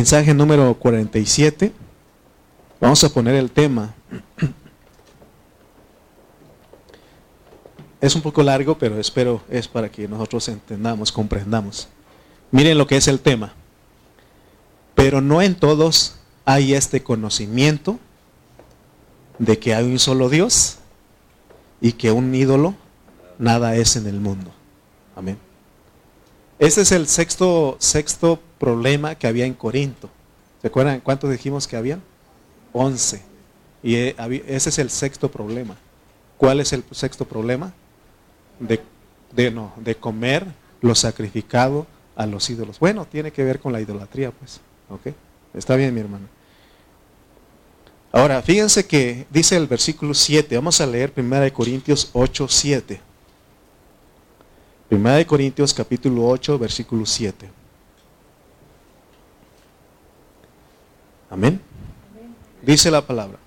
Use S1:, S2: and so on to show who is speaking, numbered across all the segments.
S1: Mensaje número 47. Vamos a poner el tema. Es un poco largo, pero espero es para que nosotros entendamos, comprendamos. Miren lo que es el tema. Pero no en todos hay este conocimiento de que hay un solo Dios y que un ídolo nada es en el mundo. Amén. Ese es el sexto, sexto problema que había en Corinto. ¿Se acuerdan cuántos dijimos que había? Once. Y eh, ese es el sexto problema. ¿Cuál es el sexto problema? De, de, no, de comer lo sacrificado a los ídolos. Bueno, tiene que ver con la idolatría, pues. ¿Ok? Está bien, mi hermano. Ahora, fíjense que dice el versículo 7. Vamos a leer 1 Corintios 8, 7. 1 Corintios capítulo 8, versículo 7. Amén. Dice la palabra.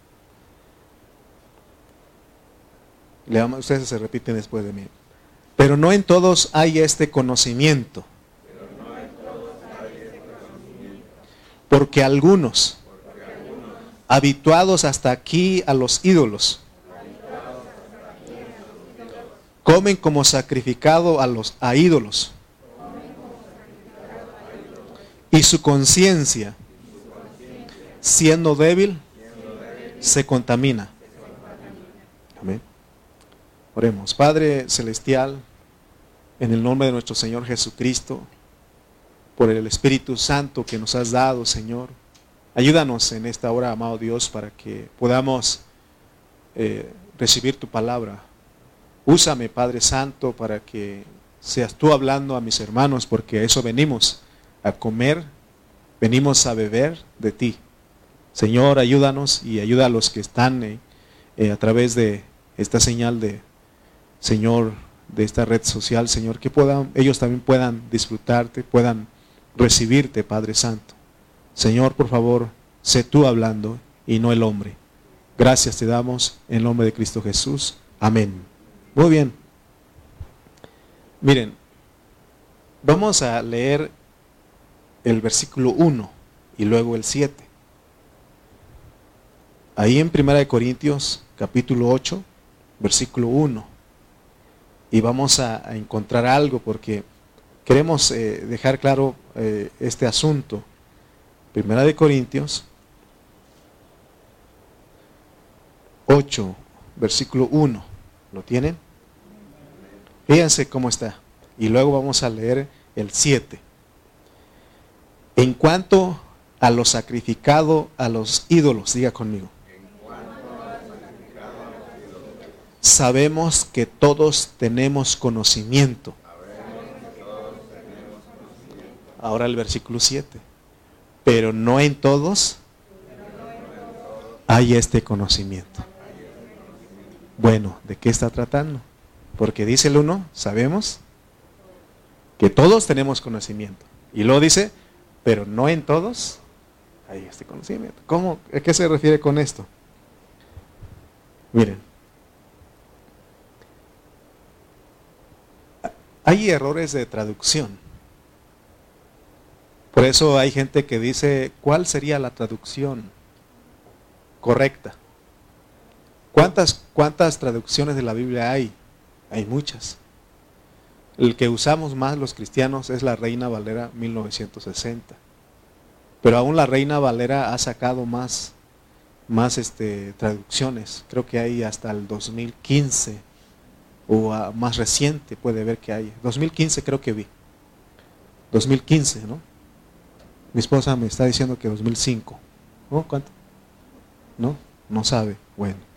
S1: Ustedes se repiten después de mí. Pero no en todos hay este conocimiento. Porque algunos, habituados hasta aquí a los ídolos, comen como sacrificado a los a ídolos. Y su conciencia, siendo débil, se contamina. Amén. Oremos. Padre celestial, en el nombre de nuestro Señor Jesucristo, por el Espíritu Santo que nos has dado, Señor, ayúdanos en esta hora, amado Dios, para que podamos eh, recibir tu palabra Úsame, Padre Santo, para que seas tú hablando a mis hermanos, porque a eso venimos, a comer, venimos a beber de ti. Señor, ayúdanos y ayuda a los que están eh, eh, a través de esta señal de, Señor, de esta red social, Señor, que puedan, ellos también puedan disfrutarte, puedan recibirte, Padre Santo. Señor, por favor, sé tú hablando y no el hombre. Gracias te damos en nombre de Cristo Jesús. Amén. Muy bien. Miren, vamos a leer el versículo 1 y luego el 7. Ahí en 1 Corintios capítulo 8, versículo 1. Y vamos a, encontrar algo porque queremos eh, dejar claro eh, este asunto. Primera de Corintios 8, versículo 1. ¿Lo tienen? Fíjense cómo está. Y luego vamos a leer el 7. En cuanto a lo sacrificado a los ídolos, diga conmigo. Sabemos que todos tenemos conocimiento. Ahora el versículo 7. Pero no en todos hay este conocimiento. Bueno, ¿de qué está tratando? Porque dice el uno, sabemos que todos tenemos conocimiento. Y luego dice, pero no en todos hay este conocimiento. ¿Cómo? ¿A qué se refiere con esto? Miren, hay errores de traducción. Por eso hay gente que dice, ¿cuál sería la traducción correcta? ¿Cuántas, cuántas traducciones de la Biblia hay? Hay muchas. El que usamos más los cristianos es la Reina Valera 1960. Pero aún la Reina Valera ha sacado más, más este, traducciones. Creo que hay hasta el 2015 o más reciente puede ver que hay. 2015 creo que vi. 2015, ¿no? Mi esposa me está diciendo que 2005. ¿No? ¿Cuánto? ¿No? No sabe. Bueno.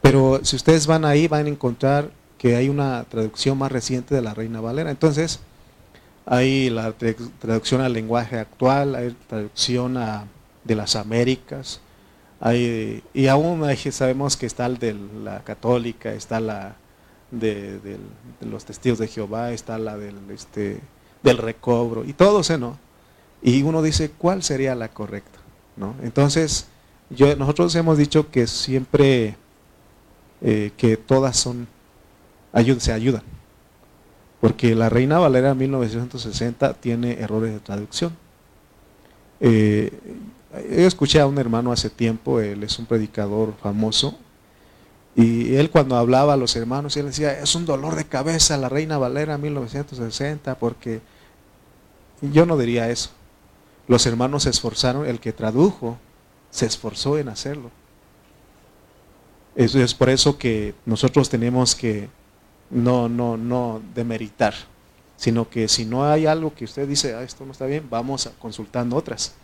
S1: Pero si ustedes van ahí van a encontrar que hay una traducción más reciente de la Reina Valera. Entonces, hay la traducción al lenguaje actual, hay traducción a, de las Américas, hay, y aún sabemos que está el de la católica, está la de, los testigos de Jehová, está la del, este, del recobro, y todo eso, ¿no? Y uno dice, ¿cuál sería la correcta? ¿No? Entonces, yo, nosotros hemos dicho que siempre, eh, que todas son se ayudan. Porque la Reina Valera 1960 tiene errores de traducción. Eh, yo escuché a un hermano hace tiempo, él es un predicador famoso, y él cuando hablaba a los hermanos, él decía, es un dolor de cabeza la Reina Valera 1960, porque yo no diría eso. Los hermanos se esforzaron, el que tradujo se esforzó en hacerlo. Eso es por eso que nosotros tenemos que no, no, no demeritar, sino que si no hay algo que usted dice, ah, esto no está bien, vamos consultando otras.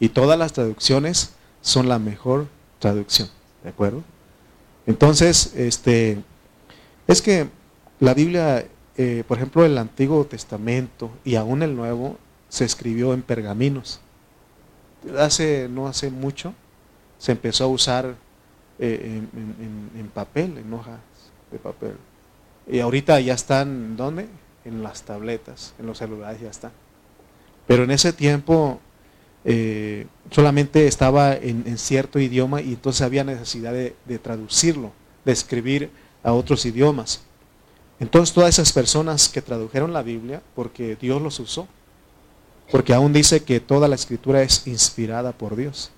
S1: Y todas las traducciones son la mejor traducción, ¿de acuerdo? Entonces, este, es que la Biblia, eh, por ejemplo, el Antiguo Testamento y aún el Nuevo, se escribió en pergaminos. Hace, no hace mucho, se empezó a usar eh, en, papel, en hojas de papel. Y ahorita ya están, ¿dónde? En las tabletas, en los celulares ya están. Pero en ese tiempo eh, solamente estaba en, cierto idioma y entonces había necesidad de, traducirlo, de escribir a otros idiomas. Entonces todas esas personas que tradujeron la Biblia, porque Dios los usó, porque aún dice que toda la escritura es inspirada por Dios.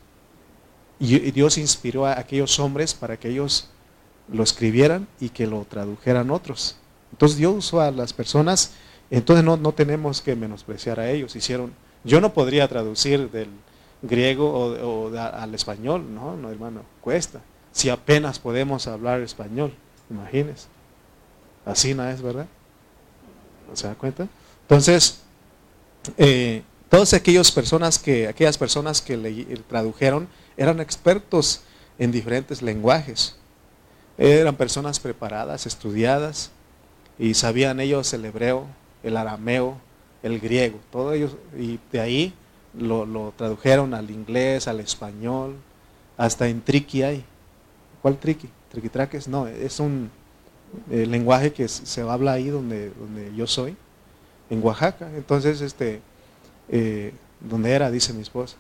S1: Y, Dios inspiró a aquellos hombres para que ellos lo escribieran y que lo tradujeran otros. Entonces Dios usó a las personas, entonces no, no tenemos que menospreciar a ellos. Hicieron yo no podría traducir del griego o, al español, no, no hermano, cuesta. Si apenas podemos hablar español, imagínense. Así no es, ¿verdad? ¿Se da cuenta? Entonces, eh, todas aquellas personas que, aquellas personas que le, tradujeron eran expertos en diferentes lenguajes. Eran personas preparadas, estudiadas, y sabían ellos el hebreo, el arameo, el griego, todo ellos, y de ahí lo, tradujeron al inglés, al español, hasta en triqui hay. ¿Cuál triqui? Triquitraques, no, es un eh, lenguaje que se habla ahí donde, donde yo soy, en Oaxaca. Entonces, este, eh, donde era, dice mi esposa.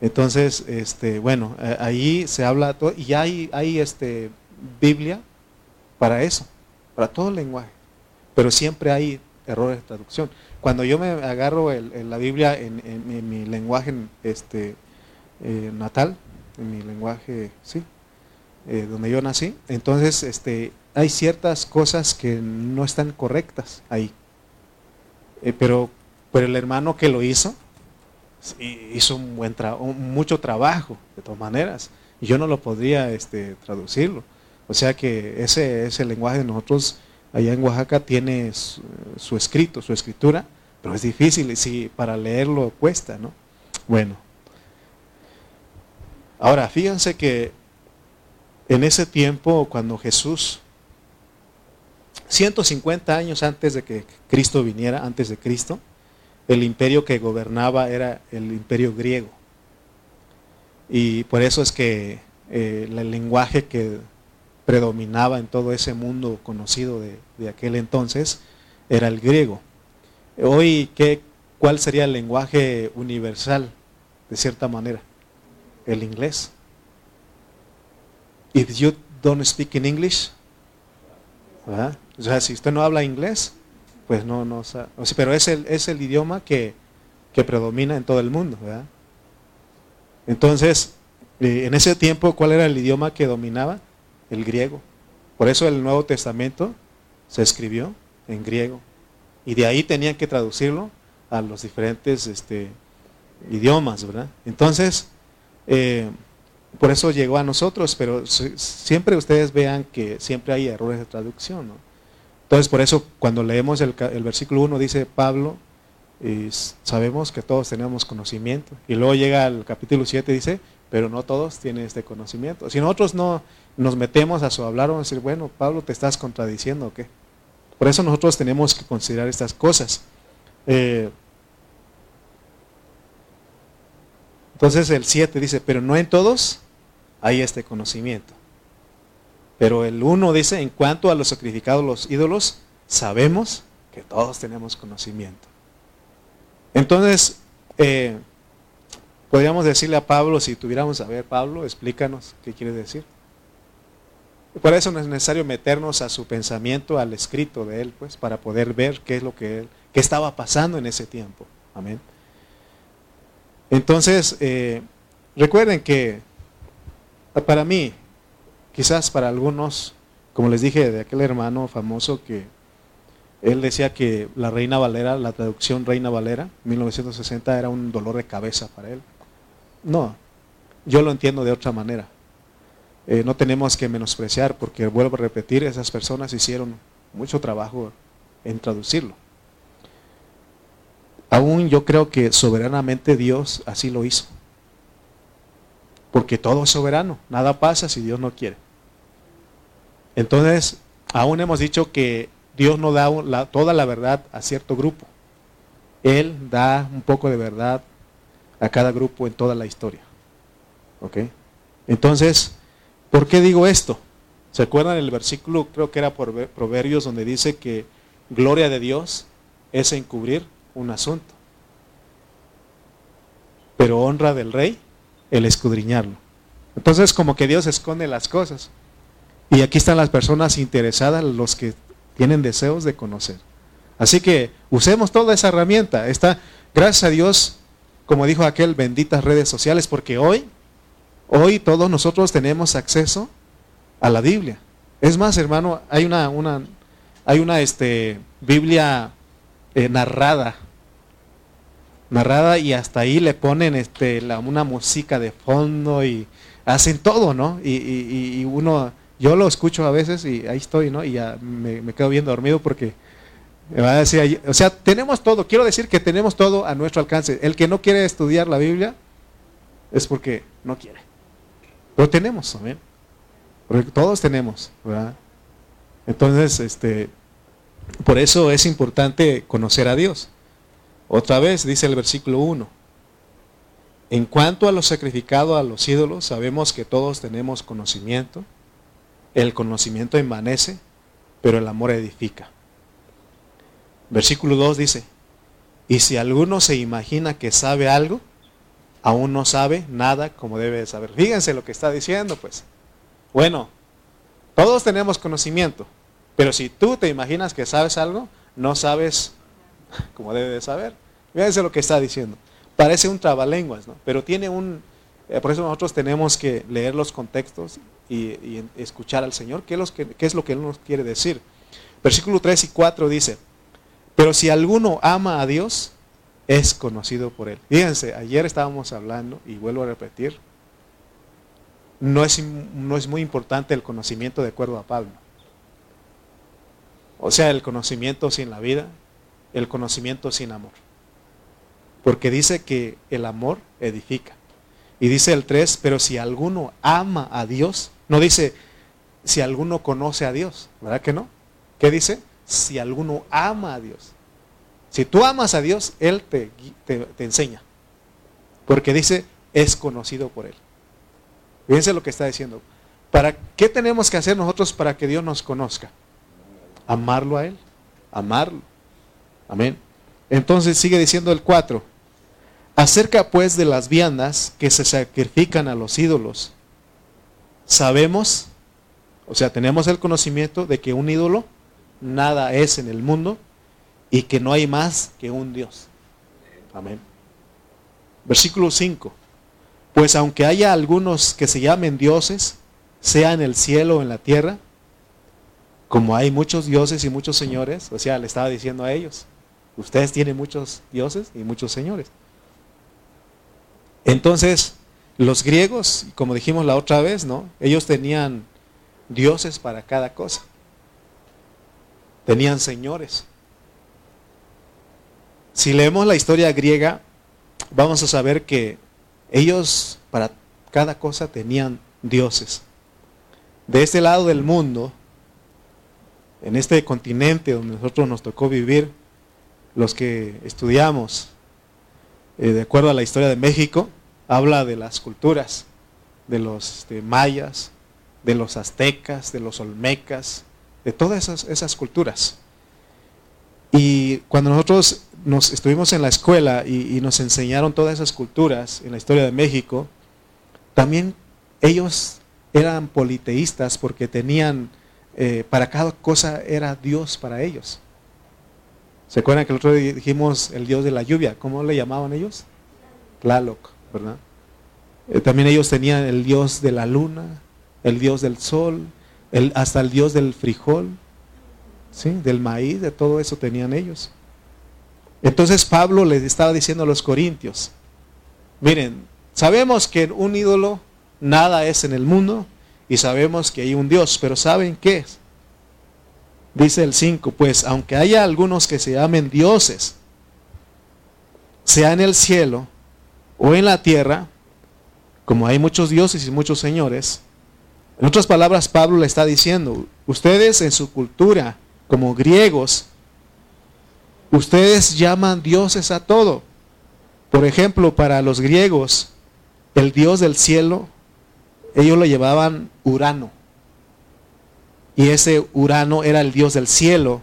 S1: Entonces, este, bueno, ahí se habla todo, y hay, hay este, Biblia para eso, para todo el lenguaje. Pero siempre hay errores de traducción. Cuando yo me agarro la Biblia en, mi lenguaje este, eh, natal, en mi lenguaje, sí, eh, donde yo nací, entonces este, hay ciertas cosas que no están correctas ahí. Eh, pero, pero el hermano que lo hizo, hizo un buen mucho trabajo, de todas maneras. Y yo no lo podría este, traducirlo. O sea que ese, ese lenguaje de nosotros allá en Oaxaca tiene su, escrito, su escritura, pero es difícil y si para leerlo cuesta, ¿no? Bueno. Ahora, fíjense que en ese tiempo, cuando Jesús, 150 años antes de que Cristo viniera, antes de Cristo, el imperio que gobernaba era el imperio griego. Y por eso es que eh, el lenguaje que predominaba en todo ese mundo conocido de, aquel entonces era el griego. Hoy, ¿qué, ¿cuál sería el lenguaje universal, de cierta manera? El inglés. If you don't speak in English, o sea, si usted no habla inglés, pues no, no, pero es el, es el idioma que, que predomina en todo el mundo, ¿verdad? Entonces, eh, en ese tiempo, ¿cuál era el idioma que dominaba? el griego. Por eso el Nuevo Testamento se escribió en griego. Y de ahí tenían que traducirlo a los diferentes este, idiomas, ¿verdad? Entonces, eh, por eso llegó a nosotros, pero siempre ustedes vean que siempre hay errores de traducción, ¿no? Entonces, por eso cuando leemos el, versículo 1 dice Pablo, y sabemos que todos tenemos conocimiento. Y luego llega al capítulo 7 dice, pero no todos tienen este conocimiento. Si nosotros no nos metemos a su hablar, vamos a decir, bueno, Pablo, ¿te estás contradiciendo o qué? Por eso nosotros tenemos que considerar estas cosas. Eh, entonces el 7 dice, pero no en todos hay este conocimiento. Pero el 1 dice, en cuanto a los sacrificados los ídolos, sabemos que todos tenemos conocimiento. Entonces, eh, podríamos decirle a Pablo, si tuviéramos a ver, Pablo, explícanos qué quiere decir. Por eso no es necesario meternos a su pensamiento, al escrito de él, pues, para poder ver qué es lo que él, qué estaba pasando en ese tiempo. Amén. Entonces, eh, recuerden que para mí, quizás para algunos, como les dije de aquel hermano famoso que él decía que la Reina Valera, la traducción Reina Valera, 1960, era un dolor de cabeza para él. No, yo lo entiendo de otra manera. Eh, no tenemos que menospreciar, porque vuelvo a repetir, esas personas hicieron mucho trabajo en traducirlo. Aún yo creo que soberanamente Dios así lo hizo. Porque todo es soberano, nada pasa si Dios no quiere. Entonces, aún hemos dicho que Dios no da toda la verdad a cierto grupo. Él da un poco de verdad a cada grupo en toda la historia. ¿Ok? Entonces, ¿por qué digo esto? ¿Se acuerdan el versículo, creo que era por Proverbios, donde dice que gloria de Dios es encubrir un asunto? Pero honra del rey el escudriñarlo. Entonces como que Dios esconde las cosas. Y aquí están las personas interesadas, los que tienen deseos de conocer. Así que usemos toda esa herramienta. Está, gracias a Dios, como dijo aquel, benditas redes sociales, porque hoy, hoy todos nosotros tenemos acceso a la Biblia. Es más, hermano, hay una, una, hay una este, Biblia eh, narrada, narrada y hasta ahí le ponen este, la, una música de fondo y hacen todo, ¿no? Y, uno, yo lo escucho a veces y ahí estoy, ¿no? Y ya me, me quedo bien dormido porque me va a decir, o sea, tenemos todo, quiero decir que tenemos todo a nuestro alcance. El que no quiere estudiar la Biblia es porque no quiere. Pero tenemos, ¿amén? Porque todos tenemos, ¿verdad? Entonces, este, por eso es importante conocer a Dios. Otra vez dice el versículo 1. En cuanto a lo sacrificado a los ídolos, sabemos que todos tenemos conocimiento. El conocimiento envanece, pero el amor edifica. Versículo 2 dice, y si alguno se imagina que sabe algo, aún no sabe nada como debe de saber. Fíjense lo que está diciendo, pues. Bueno, todos tenemos conocimiento, pero si tú te imaginas que sabes algo, no sabes como debe de saber. Fíjense lo que está diciendo. Parece un trabalenguas, ¿no? Pero tiene un... Eh, por eso nosotros tenemos que leer los contextos y, escuchar al Señor, ¿qué es, qué es lo que Él nos quiere decir. Versículo 3 y 4 dice, pero si alguno ama a Dios, es conocido por Él. Fíjense, ayer estábamos hablando, y vuelvo a repetir, no es, no es muy importante el conocimiento de acuerdo a Pablo. O sea, el conocimiento sin la vida, el conocimiento sin amor. Porque dice que el amor edifica. Y dice el 3, pero si alguno ama a Dios, no dice si alguno conoce a Dios, ¿verdad que no? ¿Qué dice? Si alguno ama a Dios. Si tú amas a Dios, Él te, te enseña. Porque dice, es conocido por Él. Fíjense lo que está diciendo. ¿Para qué tenemos que hacer nosotros para que Dios nos conozca? Amarlo a Él. Amarlo. Amén. Entonces sigue diciendo el 4. Acerca pues de las viandas que se sacrifican a los ídolos. Sabemos, o sea, tenemos el conocimiento de que un ídolo nada es en el mundo y que no hay más que un Dios. Amén. Versículo 5. Pues aunque haya algunos que se llamen dioses, sea en el cielo o en la tierra, como hay muchos dioses y muchos señores, o sea, le estaba diciendo a ellos, ustedes tienen muchos dioses y muchos señores. Entonces, los griegos, como dijimos la otra vez, ¿no? Ellos tenían dioses para cada cosa. Tenían señores. Si leemos la historia griega, vamos a saber que ellos para cada cosa tenían dioses. De este lado del mundo, en este continente donde nosotros nos tocó vivir, los que estudiamos, eh, de acuerdo a la historia de México, habla de las culturas, de los este, mayas, de los aztecas, de los olmecas, de todas esas, esas culturas. Y cuando nosotros nos estuvimos en la escuela y, nos enseñaron todas esas culturas en la historia de México, también ellos eran politeístas porque tenían, eh, para cada cosa era Dios para ellos. ¿Se acuerdan que el otro día dijimos el Dios de la lluvia? ¿Cómo le llamaban ellos? Tlaloc, Eh, también ellos tenían el dios de la luna, el dios del sol, el, hasta el dios del frijol, ¿sí? del maíz, de todo eso tenían ellos. Entonces Pablo les estaba diciendo a los corintios, miren, sabemos que un ídolo nada es en el mundo y sabemos que hay un Dios, pero ¿saben qué es? Dice el 5, pues aunque haya algunos que se llamen dioses, sea en el cielo o en la tierra, como hay muchos dioses y muchos señores, en otras palabras Pablo le está diciendo, ustedes en su cultura, como griegos, Ustedes llaman dioses a todo. Por ejemplo, para los griegos, el dios del cielo, ellos lo llevaban Urano. Y ese Urano era el dios del cielo.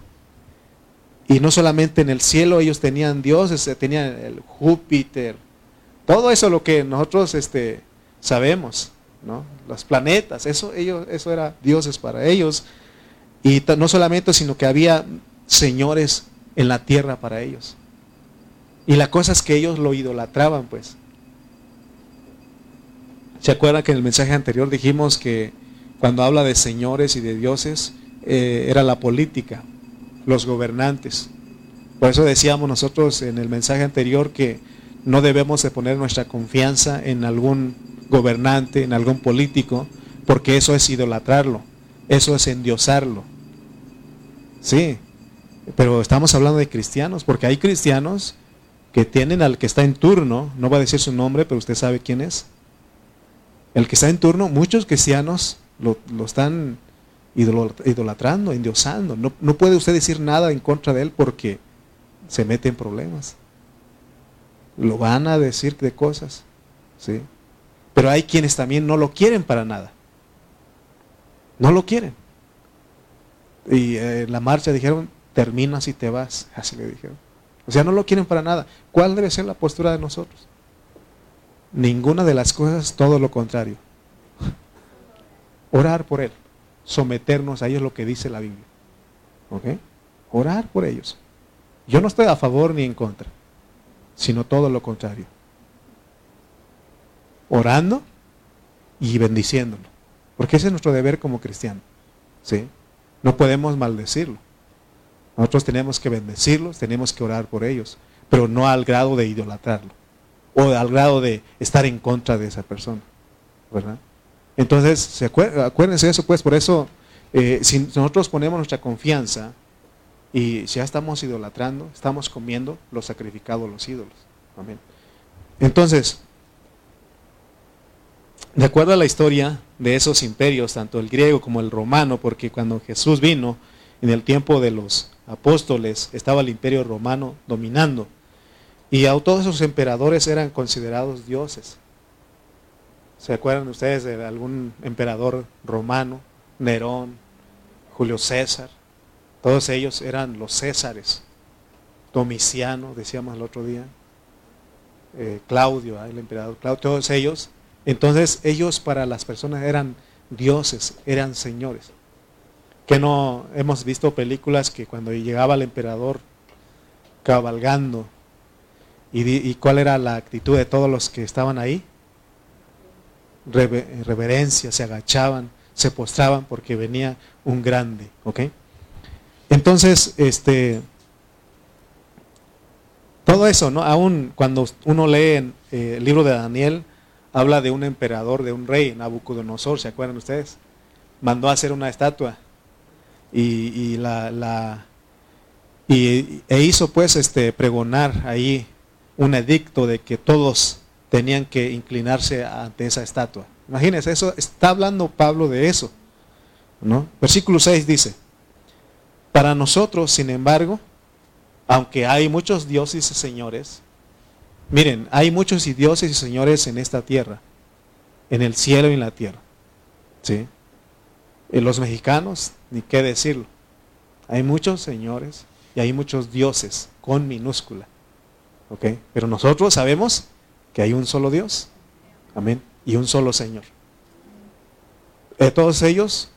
S1: Y no solamente en el cielo ellos tenían dioses, tenían el Júpiter. Todo eso lo que nosotros este, sabemos, ¿no? Los planetas, eso, ellos, eso era dioses para ellos. Y no solamente, sino que había señores en la tierra para ellos. Y la cosa es que ellos lo idolatraban, pues. ¿Se acuerdan que en el mensaje anterior dijimos que cuando habla de señores y de dioses, eh, era la política, los gobernantes? Por eso decíamos nosotros en el mensaje anterior que no debemos de poner nuestra confianza en algún gobernante, en algún político, porque eso es idolatrarlo, eso es endiosarlo. Sí, pero estamos hablando de cristianos, porque hay cristianos que tienen al que está en turno, no va a decir su nombre, pero usted sabe quién es. El que está en turno, muchos cristianos lo, están idolatrando, endiosando. No, no puede usted decir nada en contra de él porque se mete en problemas. Lo van a decir de cosas, ¿sí? Pero hay quienes también no lo quieren para nada. No lo quieren. Y en la marcha dijeron, terminas y te vas. Así le dijeron. O sea, no lo quieren para nada. ¿Cuál debe ser la postura de nosotros? Ninguna de las cosas, todo lo contrario. Orar por él, someternos a ellos lo que dice la Biblia. ¿Ok? Orar por ellos. Yo no estoy a favor ni en contra, sino todo lo contrario. Orando y bendiciéndolo. Porque ese es nuestro deber como cristiano. ¿Sí? No podemos maldecirlo. Nosotros tenemos que bendecirlos, tenemos que orar por ellos, pero no al grado de idolatrarlo o al grado de estar en contra de esa persona. ¿verdad? Entonces, acuérdense de eso, pues, por eso, eh, si nosotros ponemos nuestra confianza y ya estamos idolatrando, estamos comiendo los sacrificados, los ídolos. Amén. Entonces, de acuerdo a la historia de esos imperios, tanto el griego como el romano, porque cuando Jesús vino en el tiempo de los apóstoles, estaba el imperio romano dominando. Y a todos esos emperadores eran considerados dioses. ¿Se acuerdan ustedes de algún emperador romano? Nerón, Julio César. Todos ellos eran los Césares. Domiciano, decíamos el otro día. Eh, Claudio, el emperador Claudio, todos ellos. Entonces ellos para las personas eran dioses, eran señores que no hemos visto películas que cuando llegaba el emperador cabalgando y, cuál era la actitud de todos los que estaban ahí reverencia se agachaban se postraban porque venía un grande ¿ok? Entonces este todo eso no aún cuando uno lee eh, el libro de Daniel habla de un emperador de un rey Nabucodonosor se acuerdan ustedes mandó a hacer una estatua y, la, la y, e hizo pues este pregonar ahí un edicto de que todos tenían que inclinarse ante esa estatua. Imagínense, eso está hablando Pablo de eso. ¿no? Versículo 6 dice, para nosotros, sin embargo, aunque hay muchos dioses y señores, miren, hay muchos dioses y señores en esta tierra, en el cielo y en la tierra. ¿sí? los mexicanos, ni qué decirlo. Hay muchos señores y hay muchos dioses con minúscula. Pero nosotros sabemos que hay un solo Dios. Amén. Y un solo Señor. De todos ellos,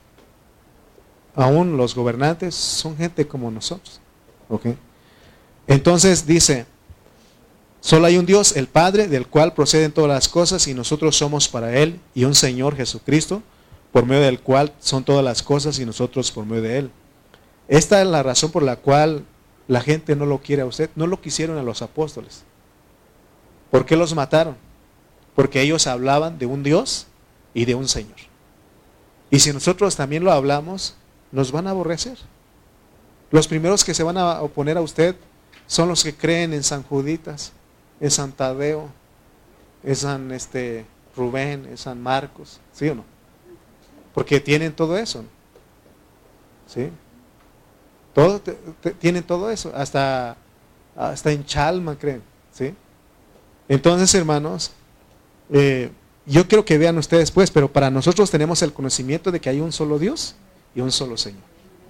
S1: aún los gobernantes, son gente como nosotros. Entonces dice, Solo hay un Dios, el Padre, del cual proceden todas las cosas y nosotros somos para Él, y un Señor Jesucristo, por medio del cual son todas las cosas y nosotros por medio de Él. Esta es la razón por la cual la gente no lo quiere a usted. No lo quisieron a los apóstoles. ¿Por qué los mataron? Porque ellos hablaban de un Dios y de un Señor. Y si nosotros también lo hablamos, nos van a aborrecer. Los primeros que se van a oponer a usted son los que creen en San Juditas, en San Tadeo, en San este, Rubén, en San Marcos, ¿sí o no? Porque tienen todo eso. ¿Sí? Tienen todo eso, hasta, hasta en Chalma creen. ¿sí? Entonces, hermanos, eh, yo quiero que vean ustedes pues, pero para nosotros tenemos el conocimiento de que hay un solo Dios y un solo Señor.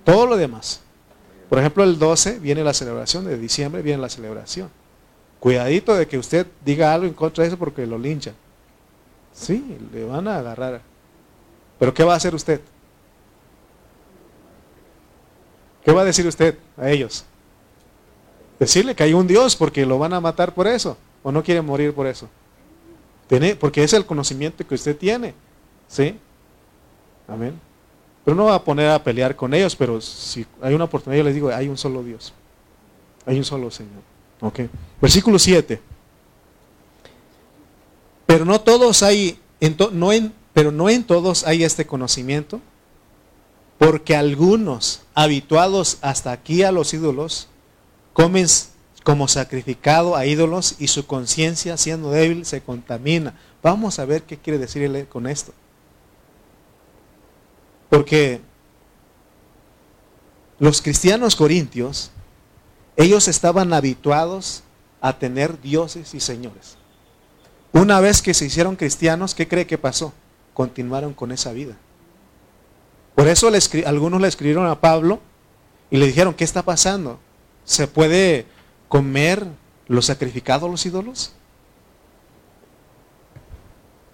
S1: Todo lo demás. Por ejemplo, el 12 viene la celebración, de diciembre viene la celebración. Cuidadito de que usted diga algo en contra de eso porque lo linchan. Sí, le van a agarrar. Pero ¿qué va a hacer usted? ¿Qué va a decir usted a ellos? Decirle que hay un Dios porque lo van a matar por eso. ¿O no quiere morir por eso? Porque es el conocimiento que usted tiene. ¿Sí? Amén. Pero no va a poner a pelear con ellos, pero si hay una oportunidad, yo les digo, hay un solo Dios. Hay un solo Señor. ¿Ok? Versículo 7. Pero no todos hay, no en, pero no en todos hay este conocimiento. Porque algunos, habituados hasta aquí a los ídolos, comen como sacrificado a ídolos y su conciencia, siendo débil, se contamina. Vamos a ver qué quiere decir él con esto. Porque los cristianos corintios, ellos estaban habituados a tener dioses y señores. Una vez que se hicieron cristianos, ¿qué cree que pasó? Continuaron con esa vida. Por eso algunos le escribieron a Pablo y le dijeron, ¿qué está pasando? ¿Se puede comer lo sacrificado a los ídolos?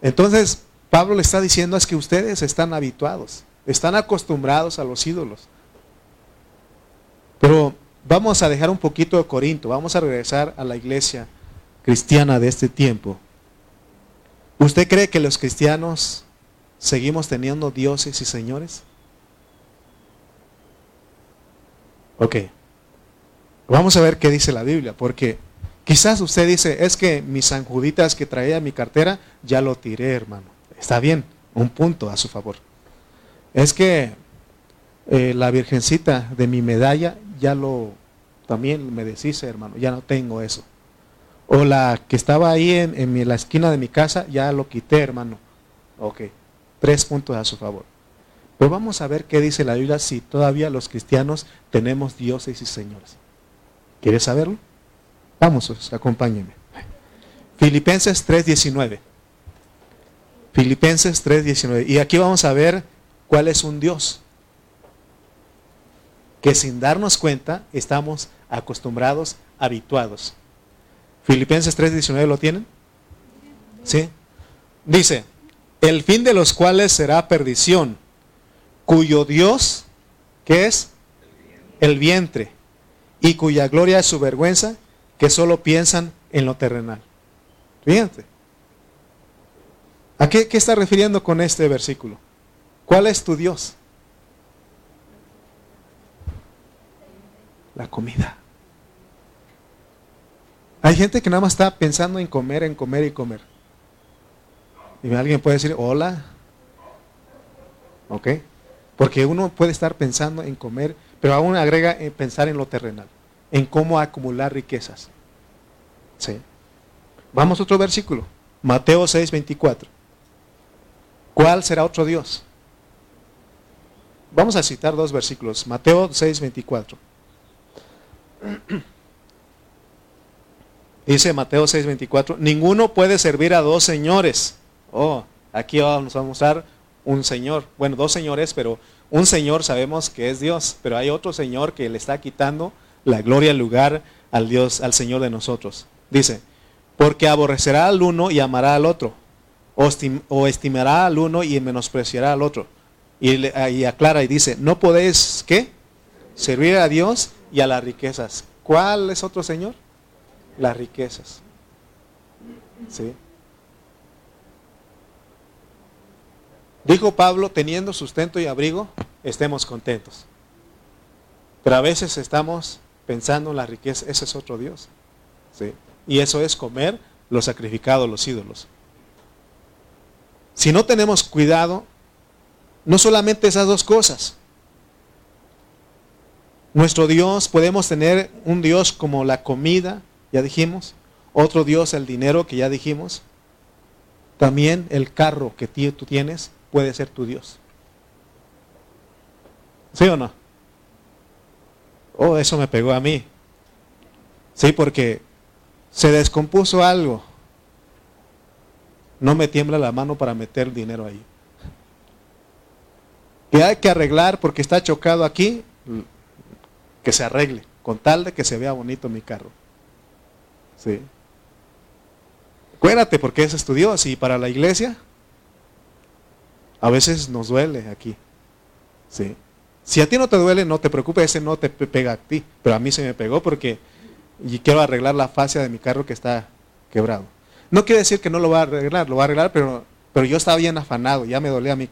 S1: Entonces, Pablo le está diciendo es que ustedes están habituados, están acostumbrados a los ídolos. Pero vamos a dejar un poquito de Corinto, vamos a regresar a la iglesia cristiana de este tiempo. ¿Usted cree que los cristianos seguimos teniendo dioses y señores? Ok. Vamos a ver qué dice la Biblia, porque quizás usted dice, es que mis sanjuditas que traía mi cartera, ya lo tiré, hermano. Está bien, un punto a su favor. Es que eh, la virgencita de mi medalla, ya lo, también me deshice, hermano, ya no tengo eso. O la que estaba ahí en, la esquina de mi casa, ya lo quité, hermano. Ok, tres puntos a su favor. Pero vamos a ver qué dice la Biblia si todavía los cristianos tenemos dioses y señores. ¿Quieres saberlo? Vamos, pues, acompáñenme. Filipenses 3:19. Filipenses 3:19. Y aquí vamos a ver cuál es un Dios. Que sin darnos cuenta estamos acostumbrados, habituados. Filipenses 3:19 lo tienen? ¿Sí? Dice, el fin de los cuales será perdición cuyo Dios, que es el vientre, y cuya gloria es su vergüenza, que solo piensan en lo terrenal. Fíjate. ¿A qué, qué está refiriendo con este versículo? ¿Cuál es tu Dios? La comida. Hay gente que nada más está pensando en comer, en comer y comer. Y alguien puede decir, hola. ¿Ok? Porque uno puede estar pensando en comer, pero aún agrega en pensar en lo terrenal, en cómo acumular riquezas. ¿Sí? Vamos a otro versículo, Mateo 6, 24. ¿Cuál será otro Dios? Vamos a citar dos versículos, Mateo 6, 24. Dice Mateo 6, 24, ninguno puede servir a dos señores. Oh, aquí vamos a mostrar un señor, bueno, dos señores, pero un señor sabemos que es Dios, pero hay otro señor que le está quitando la gloria al lugar al Dios, al Señor de nosotros. Dice, porque aborrecerá al uno y amará al otro, o, estimará al uno y menospreciará al otro. Y, y aclara y dice, no podéis, ¿qué? Servir a Dios y a las riquezas. ¿Cuál es otro Señor? Las riquezas. ¿Sí? Dijo Pablo, teniendo sustento y abrigo, estemos contentos. Pero a veces estamos pensando en la riqueza, ese es otro Dios. ¿sí? Y eso es comer lo sacrificado, los ídolos. Si no tenemos cuidado, no solamente esas dos cosas. Nuestro Dios, podemos tener un Dios como la comida, ya dijimos, otro Dios el dinero, que ya dijimos. También el carro que tú tienes puede ser tu Dios. ¿Sí o no? Oh, eso me pegó a mí. Sí, porque se descompuso algo. No me tiembla la mano para meter dinero ahí. Que hay que arreglar porque está chocado aquí, que se arregle, con tal de que se vea bonito mi carro. Sí. Acuérdate porque es tu Dios y para la iglesia a veces nos duele aquí. Sí. Si a ti no te duele, no te preocupes, ese no te pega a ti. Pero a mí se me pegó porque quiero arreglar la fascia de mi carro que está quebrado. No quiere decir que no lo va a arreglar, lo va a arreglar, pero, pero yo estaba bien afanado, ya me dolía mi,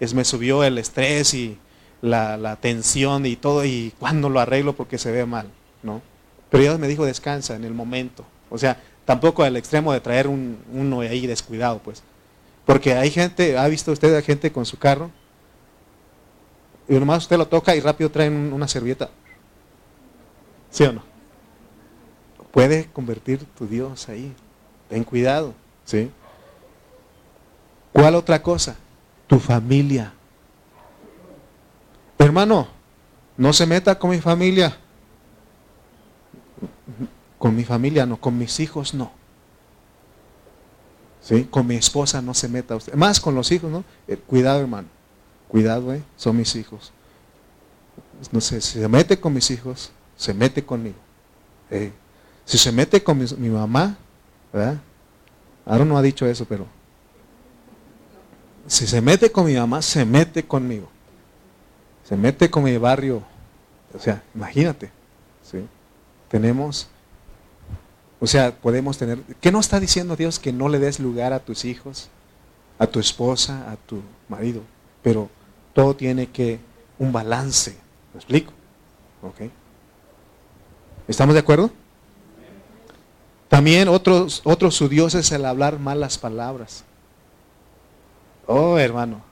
S1: es, me subió el estrés y la, la, tensión y todo, y cuando lo arreglo porque se ve mal, ¿no? Pero Dios me dijo, descansa en el momento. O sea, tampoco al extremo de traer un, uno ahí descuidado, pues. Porque hay gente, ¿ha visto usted a gente con su carro? Y nomás usted lo toca y rápido traen una servilleta. ¿Sí o no? Puede convertir tu Dios ahí. Ten cuidado. ¿Sí? ¿Cuál otra cosa? Tu familia. Hermano, no se meta con mi familia. Con mi familia no, con mis hijos no. ¿Sí? Con mi esposa no se meta usted. Más con los hijos, ¿no? Eh, cuidado, hermano. Cuidado, ¿eh? Son mis hijos. No sé, si se mete con mis hijos, se mete conmigo. Eh, si se mete con mi, mamá, ¿verdad? No ha dicho eso, pero si se mete con mi mamá, se mete conmigo. Se mete con mi barrio. O sea, imagínate. ¿sí? Tenemos o sea, podemos tener... ¿Qué no está diciendo Dios que no le des lugar a tus hijos, a tu esposa, a tu marido? Pero todo tiene que un balance. ¿Me explico? ¿Ok? ¿Estamos de acuerdo? También otros, otros su Dios es el hablar malas palabras. Oh, hermano.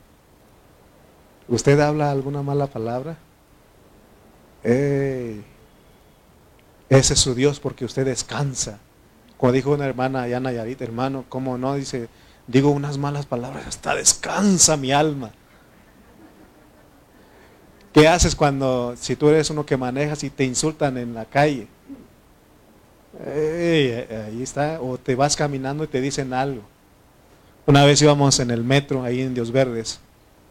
S1: ¿Usted habla alguna mala palabra? Ey. Ese es su Dios porque usted descansa. Como dijo una hermana allá Nayarit, hermano, ¿cómo no? Dice, digo unas malas palabras, hasta descansa mi alma. ¿Qué haces cuando, si tú eres uno que manejas y te insultan en la calle? ahí está, o te vas caminando y te dicen algo. Una vez íbamos en el metro, ahí en Dios Verdes,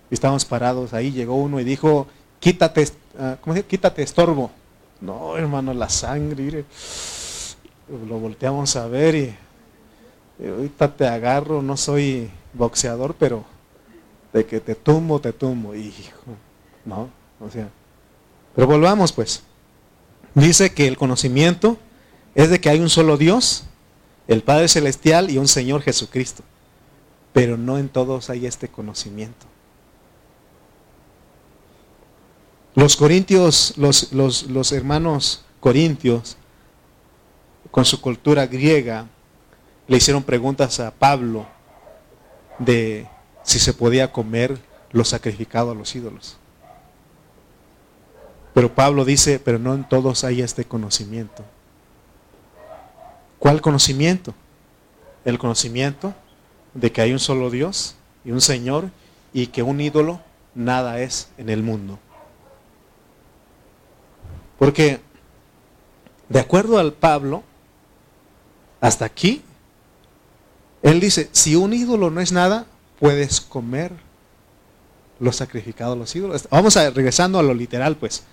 S1: y estábamos parados, ahí llegó uno y dijo, quítate, ah, ¿cómo? Quítate estorbo. No, hermano, la sangre, lo volteamos a ver y, ahorita te agarro, no soy boxeador, pero de que te tumbo, te tumbo. Hijo, no, o sea. Pero volvamos pues. Dice que el conocimiento es de que hay un solo Dios, el Padre Celestial y un Señor Jesucristo. Pero no en todos hay este conocimiento. Los corintios, los, los, hermanos corintios, con su cultura griega, le hicieron preguntas a Pablo de si se podía comer lo sacrificado a los ídolos. Pero Pablo dice, pero no en todos hay este conocimiento. ¿Cuál conocimiento? El conocimiento de que hay un solo Dios y un Señor y que un ídolo nada es en el mundo. Porque, de acuerdo al Pablo, hasta aquí, él dice, si un ídolo no es nada, puedes comer lo sacrificado a los ídolos. Vamos a regresando a lo literal, pues.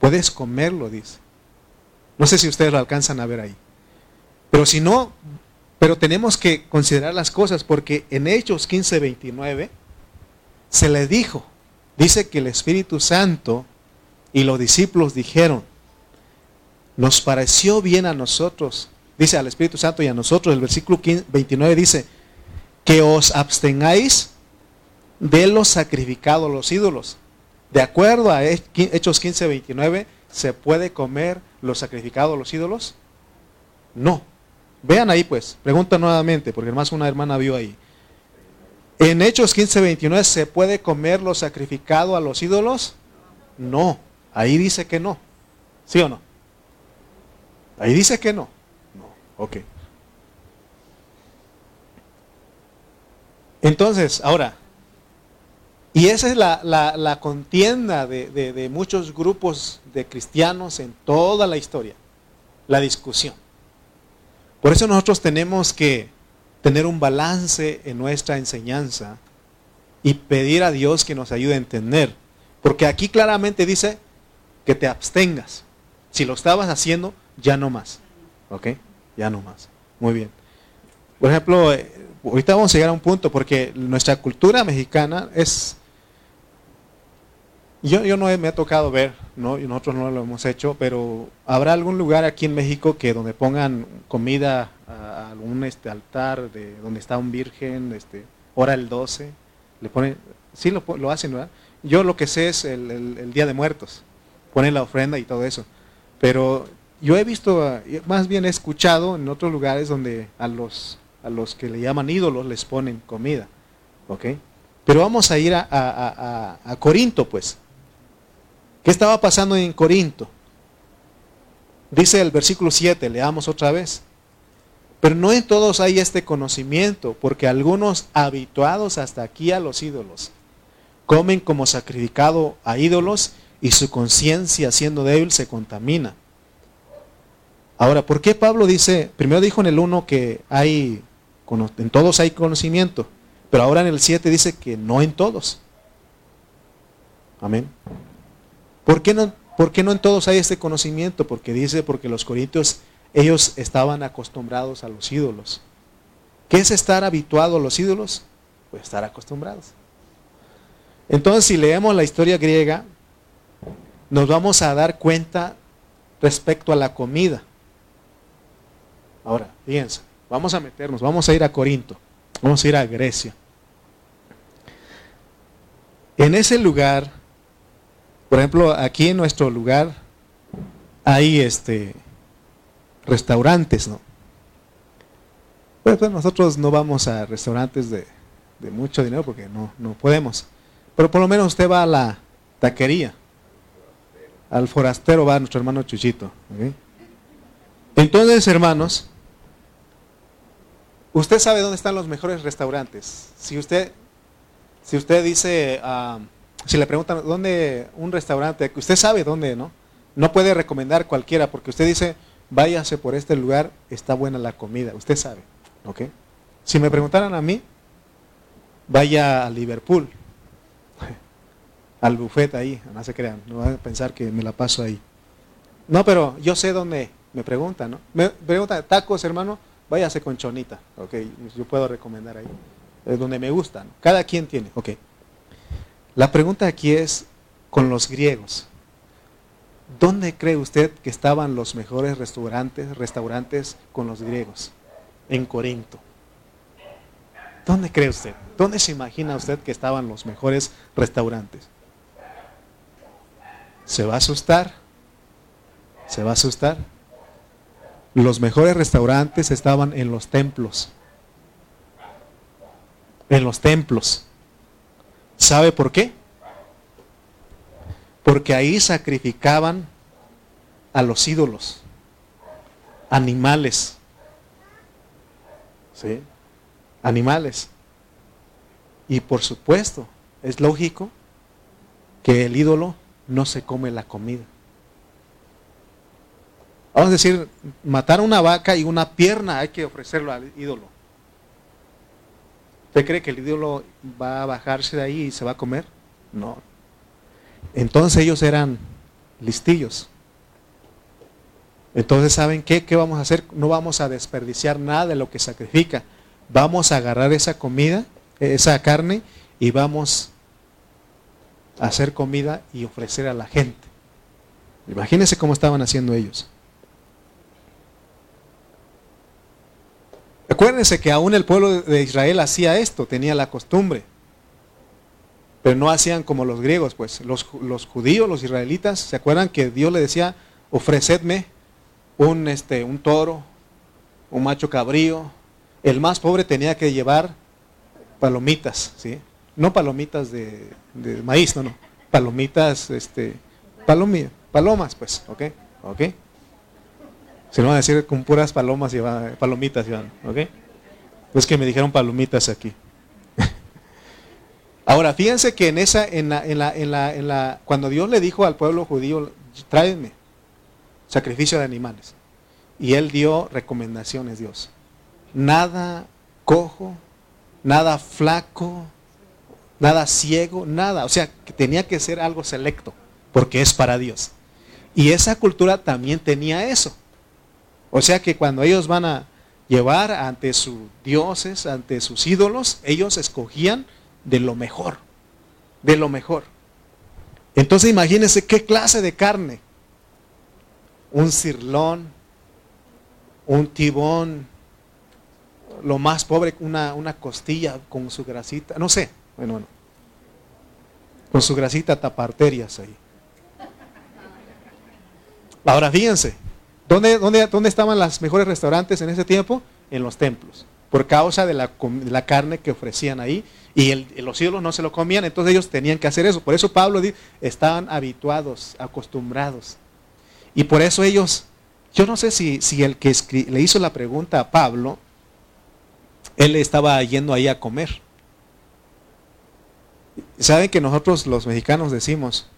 S1: Puedes comerlo, dice. No sé si ustedes lo alcanzan a ver ahí. Pero si no, pero tenemos que considerar las cosas porque en Hechos 15, 29 se le dijo, dice que el Espíritu Santo y los discípulos dijeron, nos pareció bien a nosotros. dice al Espíritu Santo y a nosotros, el versículo 29 dice, que os abstengáis de los sacrificados los ídolos. De acuerdo a Hechos 15, 29, ¿se puede comer los sacrificados los ídolos? No. Vean ahí pues, pregunta nuevamente, porque además una hermana vio ahí. En Hechos 15, 29, ¿se puede comer lo sacrificado a los ídolos? No. Ahí dice que no. ¿Sí o no? Ahí dice que no. No. Ok. Entonces, ahora, y esa es la, contienda de, de muchos grupos de cristianos en toda la historia, la discusión. Por eso nosotros tenemos que tener un balance en nuestra enseñanza y pedir a Dios que nos ayude a entender. Porque aquí claramente dice que te abstengas. Si lo estabas haciendo, ya no más. ¿Ok? Ya no más. Muy bien. Por ejemplo, eh, ahorita vamos a llegar a un punto porque nuestra cultura mexicana es yo, yo no me ha tocado ver, ¿no? y nosotros no lo hemos hecho, pero ¿habrá algún lugar aquí en México que donde pongan comida a algún este altar de donde está un virgen, este, hora el 12? Le ponen, sí lo, lo hacen, ¿verdad? Yo lo que sé es el, Día de Muertos, ponen la ofrenda y todo eso. Pero yo he visto, más bien he escuchado en otros lugares donde a los, a los que le llaman ídolos les ponen comida. ¿Ok? Pero vamos a ir a, a Corinto, pues. ¿Qué estaba pasando en Corinto? Dice el versículo 7, leamos otra vez. Pero no en todos hay este conocimiento, porque algunos habituados hasta aquí a los ídolos comen como sacrificado a ídolos y su conciencia siendo débil se contamina. Ahora, ¿por qué Pablo dice, primero dijo en el 1 que hay, en todos hay conocimiento, pero ahora en el 7 dice que no en todos? Amén. ¿Por qué no, por qué no en todos hay este conocimiento? Porque dice, porque los corintios, ellos estaban acostumbrados a los ídolos. ¿Qué es estar habituado a los ídolos? Pues estar acostumbrados. Entonces, si leemos la historia griega, nos vamos a dar cuenta respecto a la comida. Ahora, fíjense, vamos a meternos, vamos a ir a Corinto, vamos a ir a Grecia. En ese lugar por ejemplo, aquí en nuestro lugar hay este restaurantes, ¿no? Pues, pues nosotros no vamos a restaurantes de, mucho dinero porque no, no podemos. Pero por lo menos usted va a la taquería. Al forastero va nuestro hermano Chuchito. Entonces, hermanos, usted sabe dónde están los mejores restaurantes. Si usted, si usted dice, ah, si le preguntan dónde un restaurante, usted sabe dónde, ¿no? No puede recomendar cualquiera porque usted dice, váyase por este lugar, está buena la comida. Usted sabe, ¿ok? Si me preguntaran a mí, vaya a Liverpool, al buffet ahí, no se crean, no van a pensar que me la paso ahí. No, pero yo sé dónde, me preguntan, ¿no? Me preguntan, tacos, hermano, váyase con chonita, ¿ok? Yo puedo recomendar ahí, es donde me gustan. Cada quien tiene, ¿ok? La pregunta aquí es con los griegos. ¿Dónde cree usted que estaban los mejores restaurantes, restaurantes con los griegos? En Corinto. ¿Dónde cree usted? ¿Dónde se imagina usted que estaban los mejores restaurantes? ¿Se va a asustar? ¿Se va a asustar? Los mejores restaurantes estaban en los templos. En los templos. ¿Sabe por qué? Porque ahí sacrificaban a los ídolos, animales. ¿Sí? Animales. Y por supuesto, es lógico que el ídolo no se come la comida. Vamos a decir, matar una vaca y una pierna hay que ofrecerlo al ídolo. ¿Usted cree que el ídolo va a bajarse de ahí y se va a comer? No. Entonces ellos eran listillos. Entonces, ¿saben qué? ¿Qué vamos a hacer? No vamos a desperdiciar nada de lo que sacrifica. Vamos a agarrar esa comida, esa carne, y vamos a hacer comida y ofrecer a la gente. Imagínense cómo estaban haciendo ellos. Acuérdense que aún el pueblo de Israel hacía esto, tenía la costumbre. Pero no hacían como los griegos, pues los, judíos, los israelitas, ¿se acuerdan que Dios le decía, ofrecedme un, este, un toro, un macho cabrío? El más pobre tenía que llevar palomitas, ¿sí? No palomitas de, maíz, no, no. Palomitas, este, palomas, pues, ¿ok? ¿Ok? Se lo van a decir con puras palomas y palomitas, ¿ok? Pues que me dijeron palomitas aquí. Ahora, fíjense que en esa, en la, en la, en la, en la, cuando Dios le dijo al pueblo judío, tráeme sacrificio de animales. Y él dio recomendaciones, Dios. Nada cojo, nada flaco, nada ciego, nada. O sea, que tenía que ser algo selecto, porque es para Dios. Y esa cultura también tenía eso. O sea que cuando ellos van a llevar ante sus dioses, ante sus ídolos, ellos escogían de lo mejor, de lo mejor. Entonces imagínense qué clase de carne. Un cirlón, un tibón, lo más pobre, una, una costilla con su grasita, no sé, bueno, bueno, con su grasita taparterias ahí. Ahora fíjense, ¿Dónde, dónde, estaban los mejores restaurantes en ese tiempo? En los templos, por causa de la, carne que ofrecían ahí. Y los ídolos no se lo comían, entonces ellos tenían que hacer eso. Por eso Pablo dice, estaban habituados, acostumbrados. Y por eso ellos, yo no sé si, si el que le hizo la pregunta a Pablo, él estaba yendo ahí a comer. Saben que nosotros los mexicanos decimos,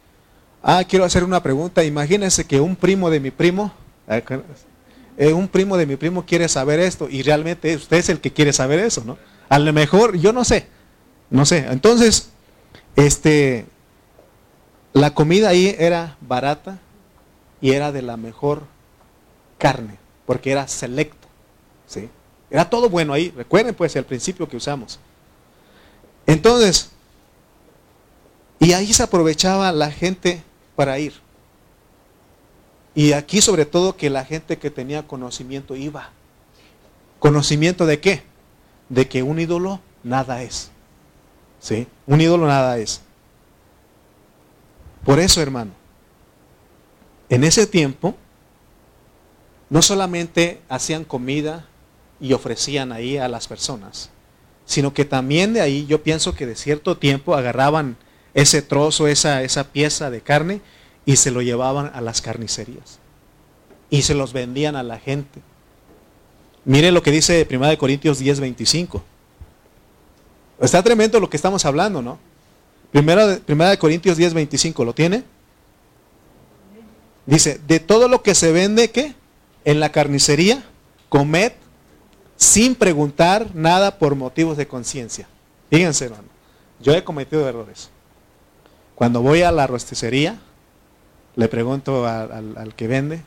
S1: ah, quiero hacer una pregunta, imagínense que un primo de mi primo eh, un primo de mi primo quiere saber esto y realmente usted es el que quiere saber eso, ¿no? A lo mejor, yo no sé, no sé. Entonces, este, la comida ahí era barata y era de la mejor carne, porque era selecto, ¿sí? Era todo bueno ahí, recuerden pues el principio que usamos. Entonces, y ahí se aprovechaba la gente para ir. Y aquí sobre todo que la gente que tenía conocimiento iba. ¿Conocimiento de qué? De que un ídolo nada es. ¿Sí? Un ídolo nada es. Por eso, hermano, en ese tiempo, no solamente hacían comida y ofrecían ahí a las personas, sino que también de ahí yo pienso que de cierto tiempo agarraban ese trozo, esa, esa pieza de carne y se lo llevaban a las carnicerías y se los vendían a la gente. Mire lo que dice 1 Corintios 10, 25. Está tremendo lo que estamos hablando, ¿no? Primera de Corintios 10, 25, ¿lo tiene? Dice, de todo lo que se vende, ¿qué? En la carnicería, comed sin preguntar nada por motivos de conciencia. Fíjense, hermano, yo he cometido errores. Cuando voy a la rosticería, le pregunto al, que vende,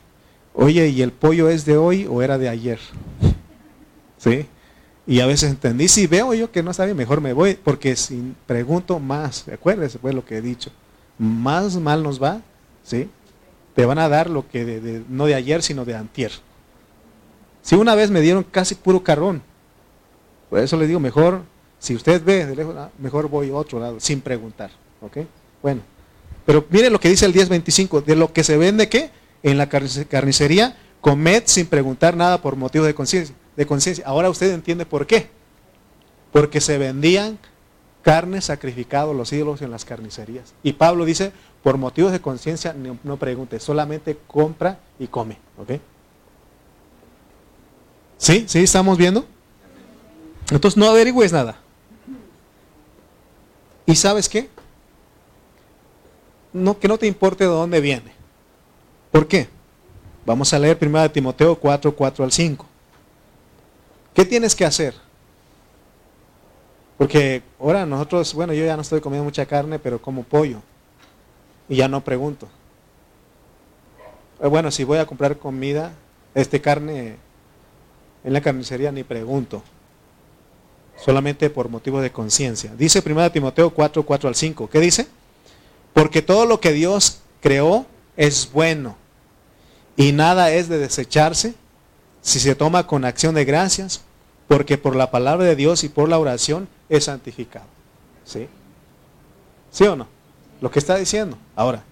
S1: oye, ¿y el pollo es de hoy o era de ayer? ¿Sí? Y a veces entendí, si veo yo que no bien, mejor me voy, porque si pregunto más, acuérdese pues lo que he dicho, más mal nos va, ¿sí? Te van a dar lo que de, no de ayer, sino de antier. Si una vez me dieron casi puro carrón, por eso le digo, mejor, si usted ve de lejos, ah, mejor voy a otro lado, sin preguntar, ¿ok? Bueno. Pero miren lo que dice el 10.25, de lo que se vende ¿qué? en la carnicería, comed sin preguntar nada por motivo de conciencia. De. Ahora usted entiende por qué. Porque se vendían carne sacrificado los ídolos en las carnicerías. Y Pablo dice, por motivos de conciencia no, pregunte, solamente compra y come. ¿Ok? ¿Sí? ¿Sí estamos viendo? Entonces no averigües nada. ¿Y sabes qué? No, que no te importe de dónde viene. ¿Por qué? Vamos a leer 1 Timoteo 4, 4 al 5. ¿Qué tienes que hacer? Porque ahora nosotros, bueno, yo ya no estoy comiendo mucha carne, pero como pollo. Y ya no pregunto. Eh, bueno, si voy a comprar comida, este carne en la carnicería ni pregunto. Solamente por motivo de conciencia. Dice 1 Timoteo 4, 4 al 5. ¿Qué dice? Porque todo lo que Dios creó es bueno y nada es de desecharse si se toma con acción de gracias, porque por la palabra de Dios y por la oración es santificado. ¿Sí? ¿Sí o no? Lo que está diciendo. Ahora,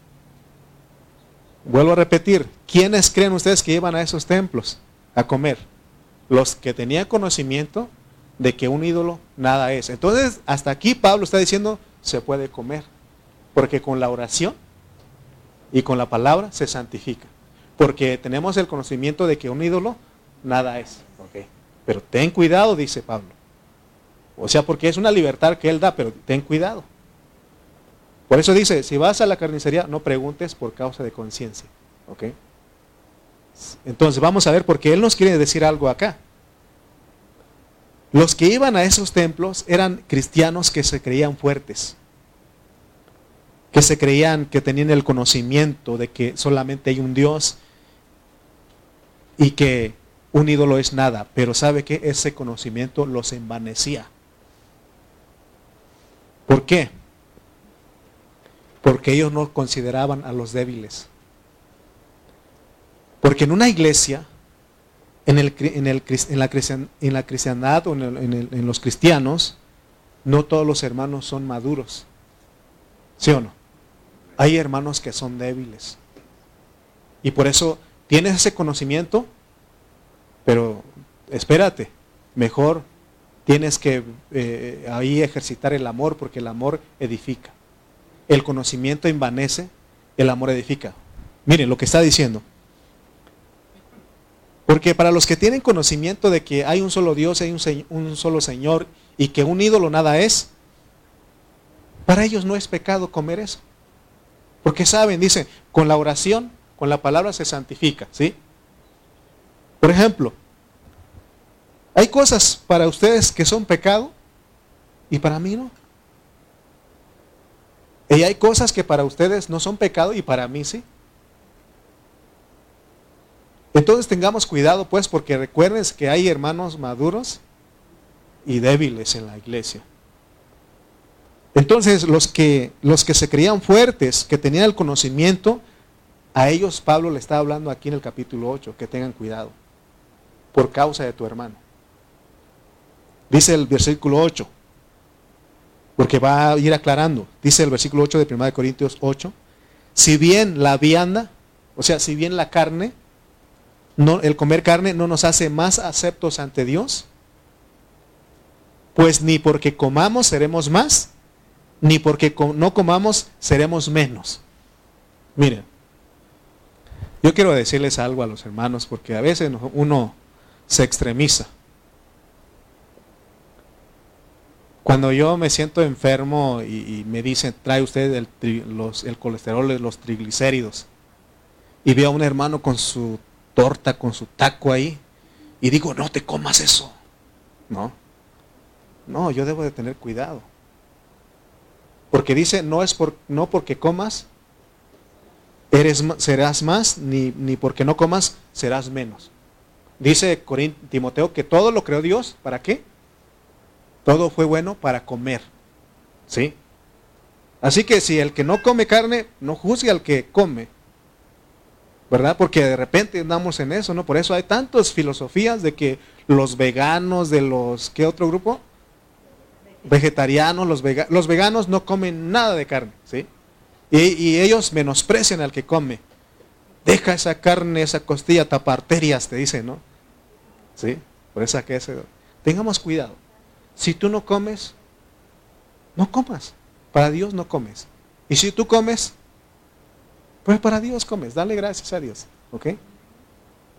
S1: vuelvo a repetir, ¿quiénes creen ustedes que iban a esos templos a comer? Los que tenían conocimiento de que un ídolo nada es. Entonces, hasta aquí Pablo está diciendo, se puede comer, porque con la oración y con la palabra se santifica, porque tenemos el conocimiento de que un ídolo nada es. Pero ten cuidado, dice Pablo. O sea, porque es una libertad que él da, pero ten cuidado. Por eso dice, si vas a la carnicería, no preguntes por causa de conciencia. ¿Ok? Entonces vamos a ver porque él nos quiere decir algo acá. Los que iban a esos templos eran cristianos que se creían fuertes, que se creían que tenían el conocimiento de que solamente hay un Dios y que un ídolo es nada, pero sabe que ese conocimiento los envanecía. ¿Por qué? porque ellos no consideraban a los débiles. Porque en una iglesia, en, el, en, el, en, la, en la, cristiandad o en, los cristianos, no todos los hermanos son maduros. ¿Sí o no? Hay hermanos que son débiles. Y por eso tienes ese conocimiento, pero espérate, mejor tienes que eh, ahí ejercitar el amor porque el amor edifica el conocimiento envanece, el amor edifica. Miren lo que está diciendo. Porque para los que tienen conocimiento de que hay un solo Dios, hay un, solo Señor y que un ídolo nada es, para ellos no es pecado comer eso. Porque saben, dicen, con la oración, con la palabra se santifica, ¿sí? Por ejemplo, hay cosas para ustedes que son pecado y para mí no. Y hay cosas que para ustedes no son pecado y para mí sí. Entonces tengamos cuidado pues porque recuerden que hay hermanos maduros y débiles en la iglesia. Entonces los que, los que se creían fuertes, que tenían el conocimiento, a ellos Pablo le está hablando aquí en el capítulo 8, que tengan cuidado por causa de tu hermano. Dice el versículo 8, porque va a ir aclarando. Dice el versículo 8 de 1 Corintios 8, si bien la vianda, o sea, si bien la carne, no, el comer carne no nos hace más aceptos ante Dios, pues ni porque comamos seremos más, ni porque no comamos seremos menos. Miren, yo quiero decirles algo a los hermanos, porque a veces uno se extremiza. Cuando yo me siento enfermo y, me dicen, trae usted el, el colesterol, los triglicéridos, y veo a un hermano con su torta, con su taco ahí, y digo, no te comas eso. No, no, yo debo de tener cuidado. Porque dice, no es por, no porque comas, eres, serás más, ni, ni porque no comas, serás menos. Dice Timoteo que todo lo creó Dios, ¿para qué? todo fue bueno para comer. ¿Sí? Así que si el que no come carne, no juzgue al que come. ¿Verdad? Porque de repente andamos en eso, ¿no? Por eso hay tantas filosofías de que los veganos, de los, ¿qué otro grupo? Vegetarianos, los, los veganos no comen nada de carne, ¿sí? Y, y, ellos menosprecian al que come. Deja esa carne, esa costilla, taparterias, te dicen, ¿no? ¿Sí? Por eso que ese... Tengamos cuidado. Si tú no comes, no comas. Para Dios no comes. Y si tú comes, pues para Dios comes. Dale gracias a Dios. ¿Ok?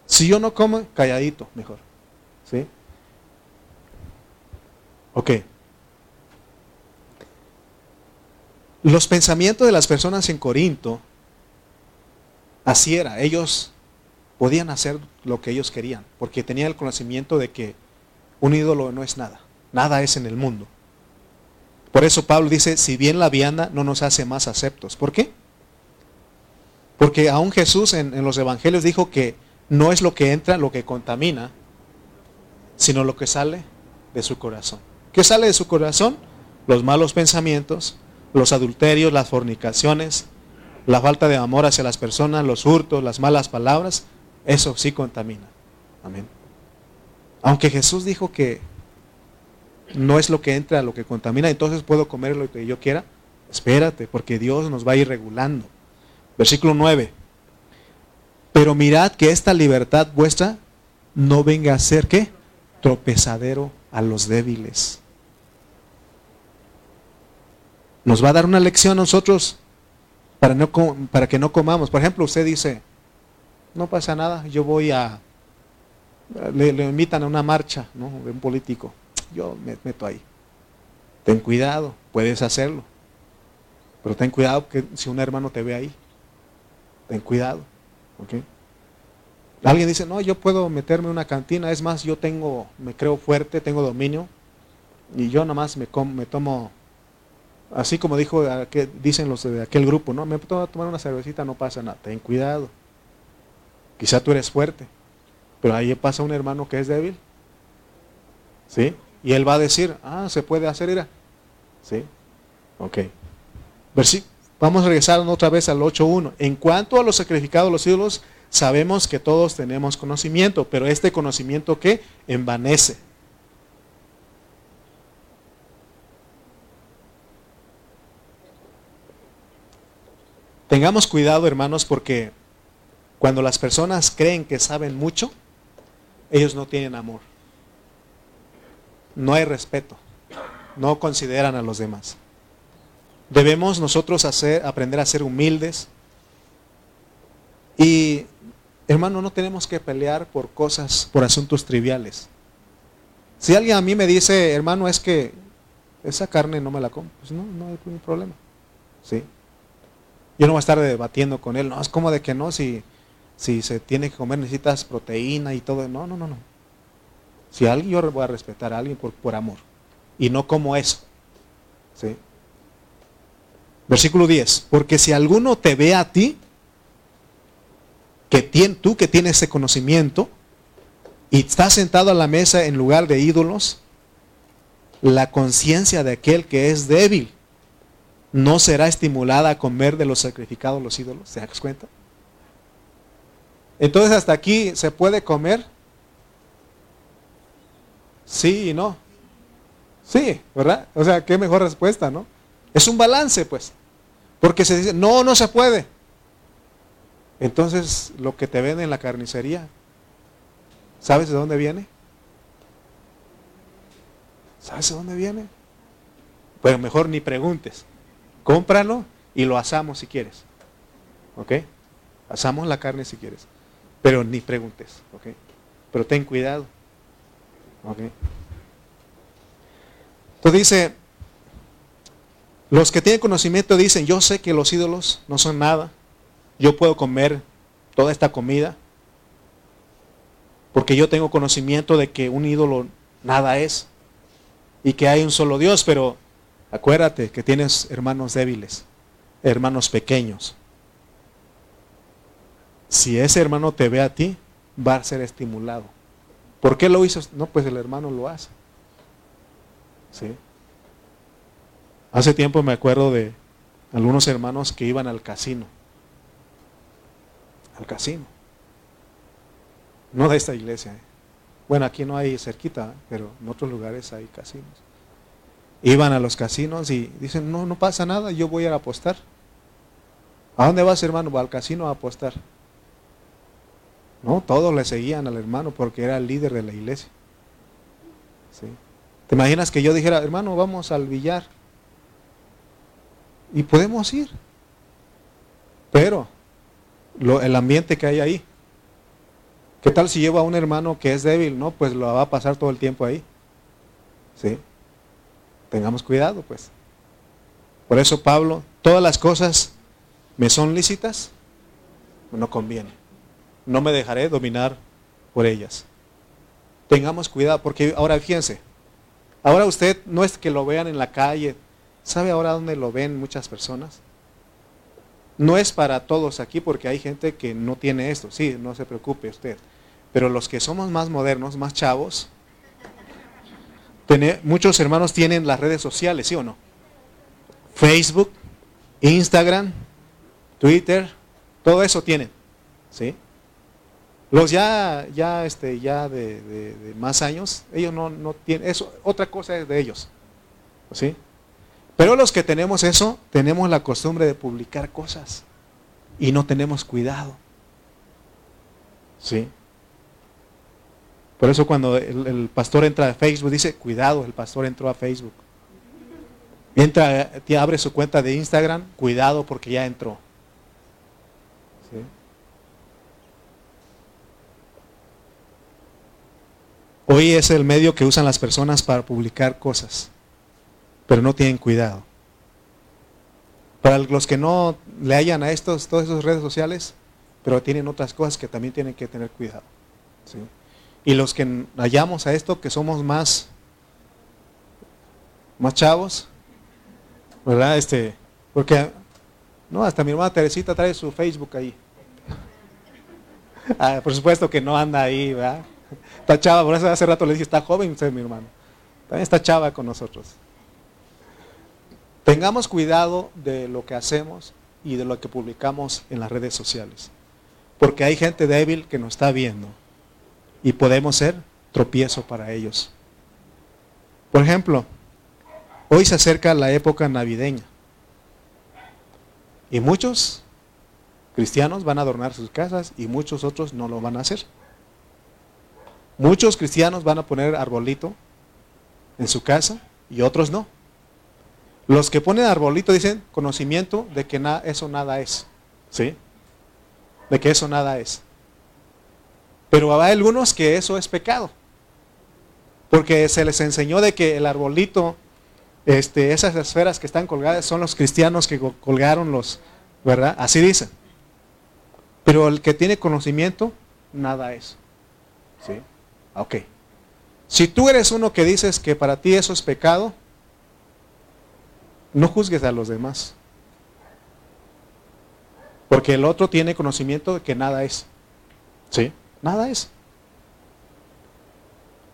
S1: Si yo no como, calladito, mejor. ¿Sí? Ok. Los pensamientos de las personas en Corinto, así era. Ellos podían hacer lo que ellos querían, porque tenían el conocimiento de que un ídolo no es nada. Nada es en el mundo. Por eso Pablo dice, si bien la vianda no nos hace más aceptos. ¿Por qué? Porque aún Jesús en, los evangelios dijo que no es lo que entra lo que contamina, sino lo que sale de su corazón. ¿Qué sale de su corazón? Los malos pensamientos, los adulterios, las fornicaciones, la falta de amor hacia las personas, los hurtos, las malas palabras, eso sí contamina. Amén. Aunque Jesús dijo que no es lo que entra lo que contamina, entonces puedo comer lo que yo quiera. Espérate, porque Dios nos va a ir regulando. Versículo 9. Pero mirad que esta libertad vuestra no venga a ser qué? Tropezadero a los débiles. Nos va a dar una lección a nosotros para, no, para que no comamos. Por ejemplo, usted dice, no pasa nada, yo voy a, le, invitan a una marcha ¿no? un político, yo me meto ahí. Ten cuidado, puedes hacerlo. Pero ten cuidado que si un hermano te ve ahí, ten cuidado. Alguien dice, no, yo puedo meterme en una cantina, es más, yo tengo, me creo fuerte, tengo dominio, y yo nada más me, me tomo Así como dijo, dicen los de aquel grupo, no, me puedo tomar una cervecita, no pasa nada, ten cuidado. Quizá tú eres fuerte, pero ahí pasa un hermano que es débil. ¿Sí? Y él va a decir, ah, se puede hacer, ira. ¿Sí? Ok. Vamos a regresar otra vez al 8.1. En cuanto a los sacrificados los ídolos, sabemos que todos tenemos conocimiento, pero este conocimiento que envanece. Tengamos cuidado, hermanos, porque cuando las personas creen que saben mucho, ellos no tienen amor. No hay respeto. No consideran a los demás. Debemos nosotros hacer, aprender a ser humildes. Y, hermano, no tenemos que pelear por cosas, por asuntos triviales. Si alguien a mí me dice, hermano, es que esa carne no me la como, pues no, no hay ningún problema. ¿Sí? Yo no voy a estar debatiendo con él, no, es como de que no, si, si se tiene que comer necesitas proteína y todo. No, no, no, no. Si alguien, yo voy a respetar a alguien por, por amor. Y no como eso. ¿Sí? Versículo 10. Porque si alguno te ve a ti, que tú que tienes ese conocimiento, y estás sentado a la mesa en lugar de ídolos, la conciencia de aquel que es débil no será estimulada a comer de los sacrificados los ídolos. ¿Se das cuenta? Entonces hasta aquí se puede comer. Sí y no. Sí, ¿verdad? O sea, qué mejor respuesta, ¿no? Es un balance, pues. Porque se dice, no, no se puede. Entonces, lo que te venden en la carnicería, ¿sabes de dónde viene? ¿Sabes de dónde viene? Pues mejor ni preguntes. Cómpralo y lo asamos si quieres. ¿Ok? Asamos la carne si quieres. Pero ni preguntes. ¿Ok? Pero ten cuidado. ¿Ok? Entonces dice, los que tienen conocimiento dicen, yo sé que los ídolos no son nada. Yo puedo comer toda esta comida. Porque yo tengo conocimiento de que un ídolo nada es. Y que hay un solo Dios, pero Acuérdate que tienes hermanos débiles, hermanos pequeños. Si ese hermano te ve a ti, va a ser estimulado. ¿Por qué lo hizo? No, pues el hermano lo hace. ¿Sí? Hace tiempo me acuerdo de algunos hermanos que iban al casino. Al casino. No de esta iglesia. ¿eh? Bueno, aquí no hay cerquita, pero en otros lugares hay casinos iban a los casinos y dicen, no, no pasa nada, yo voy a, apostar. ¿A dónde vas, hermano? Va al casino a apostar. No, todos le seguían al hermano porque era el líder de la iglesia. ¿Te imaginas que yo dijera, hermano, vamos al billar? Y podemos ir. Pero lo, el ambiente que hay ahí. ¿Qué tal si llevo a un hermano que es débil? No, pues lo va a pasar todo el tiempo ahí. ¿Sí? Tengamos cuidado, pues. Por eso Pablo, todas las cosas me son lícitas, no conviene. No me dejaré dominar por ellas. Tengamos cuidado, porque ahora fíjense, ahora usted no es que lo vean en la calle, ¿sabe ahora dónde lo ven muchas personas? No es para todos aquí porque hay gente que no tiene esto, sí, no se preocupe usted. Pero los que somos más modernos, más chavos, muchos hermanos tienen las redes sociales, ¿sí o no? Facebook, Instagram, Twitter, todo eso tienen. ¿Sí? Los ya, ya, este, ya de, más años, ellos no, no tienen, eso, otra cosa es de ellos. ¿Sí? Pero los que tenemos eso, tenemos la costumbre de publicar cosas y no tenemos cuidado. ¿Sí? Por eso cuando el, pastor entra a Facebook, dice, cuidado, el pastor entró a Facebook. Entra, abre su cuenta de Instagram, cuidado porque ya entró. Hoy es el medio que usan las personas para publicar cosas, pero no tienen cuidado. Para los que no le hayan a estos, todas esas redes sociales, pero tienen otras cosas que también tienen que tener cuidado. Y los que hallamos a esto, que somos más, más chavos, ¿verdad? Este, porque, no, hasta mi hermana Teresita trae su Facebook ahí. Ah, por supuesto que no anda ahí, ¿verdad? Está chava, por eso hace rato le dije, está joven usted, mi hermano. También está chava con nosotros. Tengamos cuidado de lo que hacemos y de lo que publicamos en las redes sociales. Porque hay gente débil que nos está viendo y podemos ser tropiezo para ellos. Por ejemplo, hoy se acerca la época navideña y muchos cristianos van a adornar sus casas y muchos otros no lo van a hacer. Muchos cristianos van a poner arbolito en su casa y otros no. Los que ponen arbolito dicen conocimiento de que eso nada es. ¿Sí? De que eso nada es. Pero hay algunos que eso es pecado. Porque se les enseñó de que el arbolito, este, esas esferas que están colgadas son los cristianos que colgaron los, ¿verdad? Así dicen. Pero el que tiene conocimiento, nada es. ¿Sí? Ok. Si tú eres uno que dices que para ti eso es pecado, no juzgues a los demás. Porque el otro tiene conocimiento de que nada es. ¿Sí? Nada es.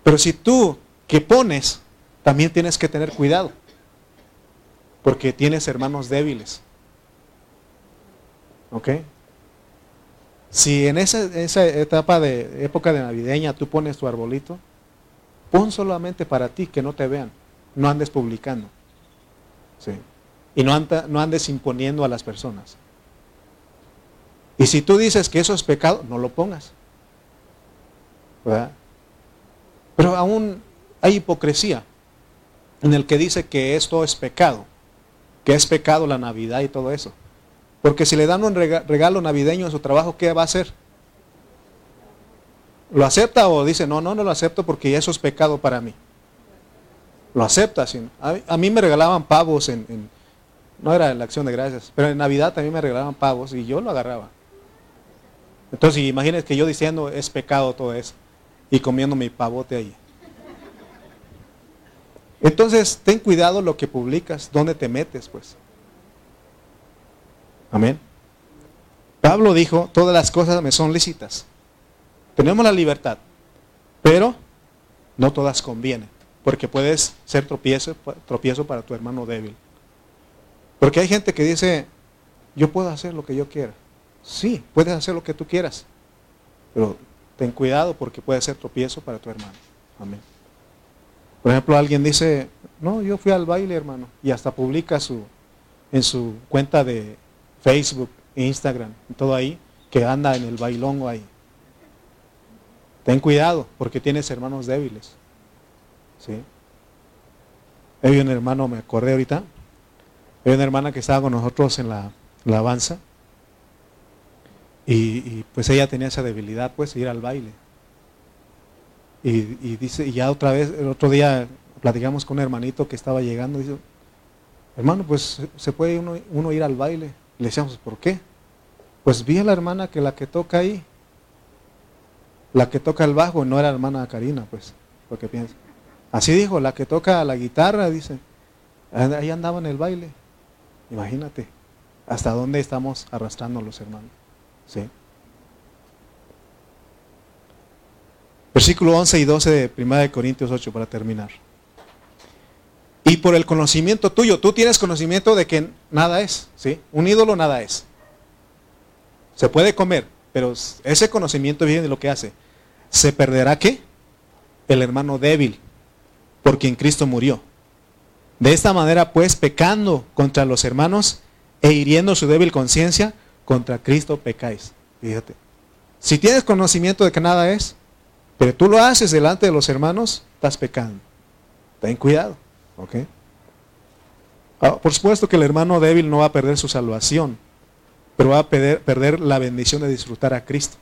S1: Pero si tú que pones, también tienes que tener cuidado. Porque tienes hermanos débiles. ¿Ok? Si en esa, etapa de época de navideña tú pones tu arbolito, pon solamente para ti, que no te vean. No andes publicando. ¿sí? Y no, no andes imponiendo a las personas. Y si tú dices que eso es pecado, no lo pongas. Pero aún hay hipocresía en el que dice que esto es pecado, que es pecado la Navidad y todo eso. Porque si le dan un regalo navideño en su trabajo, ¿qué va a hacer? ¿Lo acepta o dice, no, no, no lo acepto porque eso es pecado para mí? Lo acepta. A, mí me regalaban pavos en, no era la acción de gracias, pero en Navidad también me regalaban pavos y yo lo agarraba. Entonces imagínense que yo diciendo es pecado todo eso y comiendo mi pavote ahí. Entonces ten cuidado lo que publicas, dónde te metes pues. Amén. Pablo dijo, todas las cosas me son lícitas. Tenemos la libertad, pero no todas convienen, porque puedes ser tropiezo, tropiezo para tu hermano débil. Porque hay gente que dice, yo puedo hacer lo que yo quiera. Sí, puedes hacer lo que tú quieras, pero ten cuidado porque puede ser tropiezo para tu hermano. Amén. Por ejemplo, alguien dice, no, yo fui al baile, hermano, y hasta publica su, en su cuenta de Facebook, Instagram, todo ahí, que anda en el bailongo ahí. Ten cuidado, porque tienes hermanos débiles. ¿Sí? Hay un hermano, me acordé ahorita, hay una hermana que estaba con nosotros en la alabanza, y, pues ella tenía esa debilidad, pues, ir al baile. Y, dice, y ya otra vez, el otro día platicamos con un hermanito que estaba llegando, y dice, hermano, pues se puede uno, ir al baile. Le decíamos, ¿por qué? Pues vi a la hermana que la que toca ahí, la que toca el bajo, no era hermana Karina, pues, lo que piensa. Así dijo, la que toca la guitarra, dice, ahí andaba en el baile. Imagínate, hasta dónde estamos arrastrando los hermanos. ¿Sí? Versículo 11 y 12 de 1 Corintios 8 para terminar. Y por el conocimiento tuyo, tú tienes conocimiento de que nada es, ¿sí? Un ídolo nada es. Se puede comer, Pero ese conocimiento viene de lo que hace. ¿Se perderá qué? El hermano débil, por quien Cristo murió. De esta manera, pues, pecando contra los hermanos e hiriendo su débil conciencia, contra Cristo pecáis. Fíjate. Si tienes conocimiento de que nada es, pero tú lo haces delante de los hermanos, estás pecando. Ten cuidado. ¿Ok? Ah, por supuesto que el hermano débil no va a perder su salvación, pero va a perder, perder la bendición de disfrutar a Cristo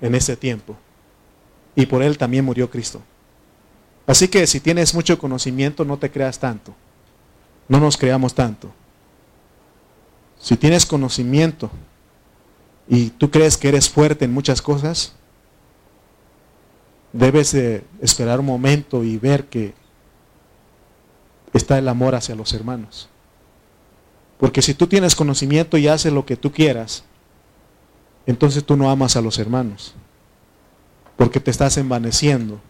S1: en ese tiempo. Y por él también murió Cristo. Así que si tienes mucho conocimiento, no te creas tanto. No nos creamos tanto. Si tienes conocimiento y tú crees que eres fuerte en muchas cosas, debes de esperar un momento y ver que está el amor hacia los hermanos. Porque si tú tienes conocimiento y haces lo que tú quieras, entonces tú no amas a los hermanos. Porque te estás envaneciendo,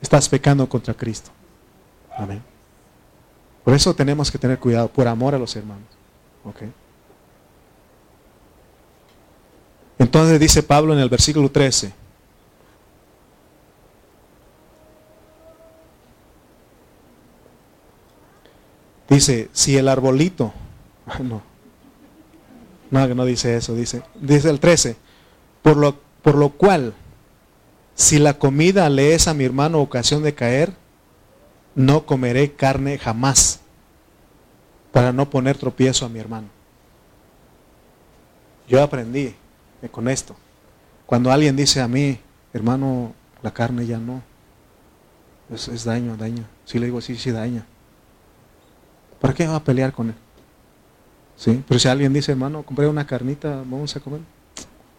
S1: estás pecando contra Cristo. Amén. Por eso tenemos que tener cuidado, por amor a los hermanos. Entonces dice Pablo en el versículo 13, Dice, si el arbolito, no, no, no dice eso, dice, dice el 13, por lo, por lo cual, si la comida le es a mi hermano ocasión de caer, no comeré carne jamás, para no poner tropiezo a mi hermano. Yo aprendí con esto. Cuando alguien dice a mí, hermano, la carne ya no, es, es daño, daño. Si le digo, sí, sí, daña. ¿Para qué va a pelear con él? ¿Sí? Pero si alguien dice, hermano, compré una carnita, vamos a comer.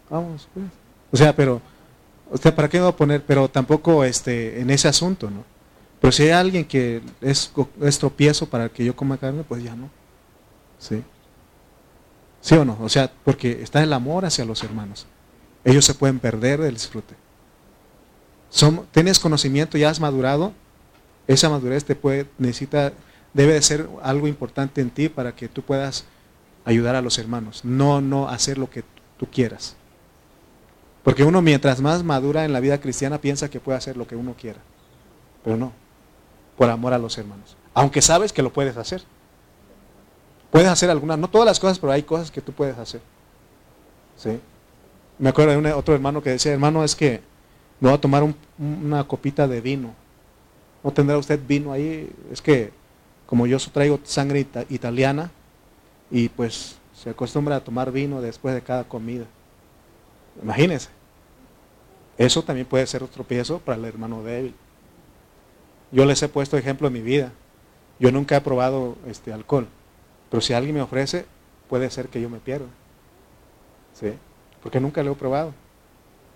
S1: Vamos, pues. O sea, pero, usted ¿para qué va a poner? Pero tampoco este, en ese asunto, ¿no? Pero si hay alguien que es, es tropiezo para que yo coma carne, pues ya no. ¿Sí? ¿Sí o no? O sea, porque está el amor hacia los hermanos. Ellos se pueden perder del disfrute. Tienes conocimiento, ya has madurado, esa madurez te puede, necesita debe de ser algo importante en ti para que tú puedas ayudar a los hermanos, no no hacer lo que tú quieras. Porque uno mientras más madura en la vida cristiana piensa que puede hacer lo que uno quiera, pero no, por amor a los hermanos. Aunque sabes que lo puedes hacer. Puedes hacer algunas, no todas las cosas, pero hay cosas que tú puedes hacer. ¿Sí? Me acuerdo de otro hermano que decía, hermano, es que me voy a tomar una copita de vino. ¿No tendrá usted vino ahí? Es que como yo traigo sangre italiana y pues se acostumbra a tomar vino después de cada comida. Imagínense. Eso también puede ser otro tropiezo para el hermano débil. Yo les he puesto ejemplo en mi vida. Yo nunca he probado este alcohol, pero si alguien me ofrece, puede ser que yo me pierda. ¿Sí? Porque nunca lo he probado.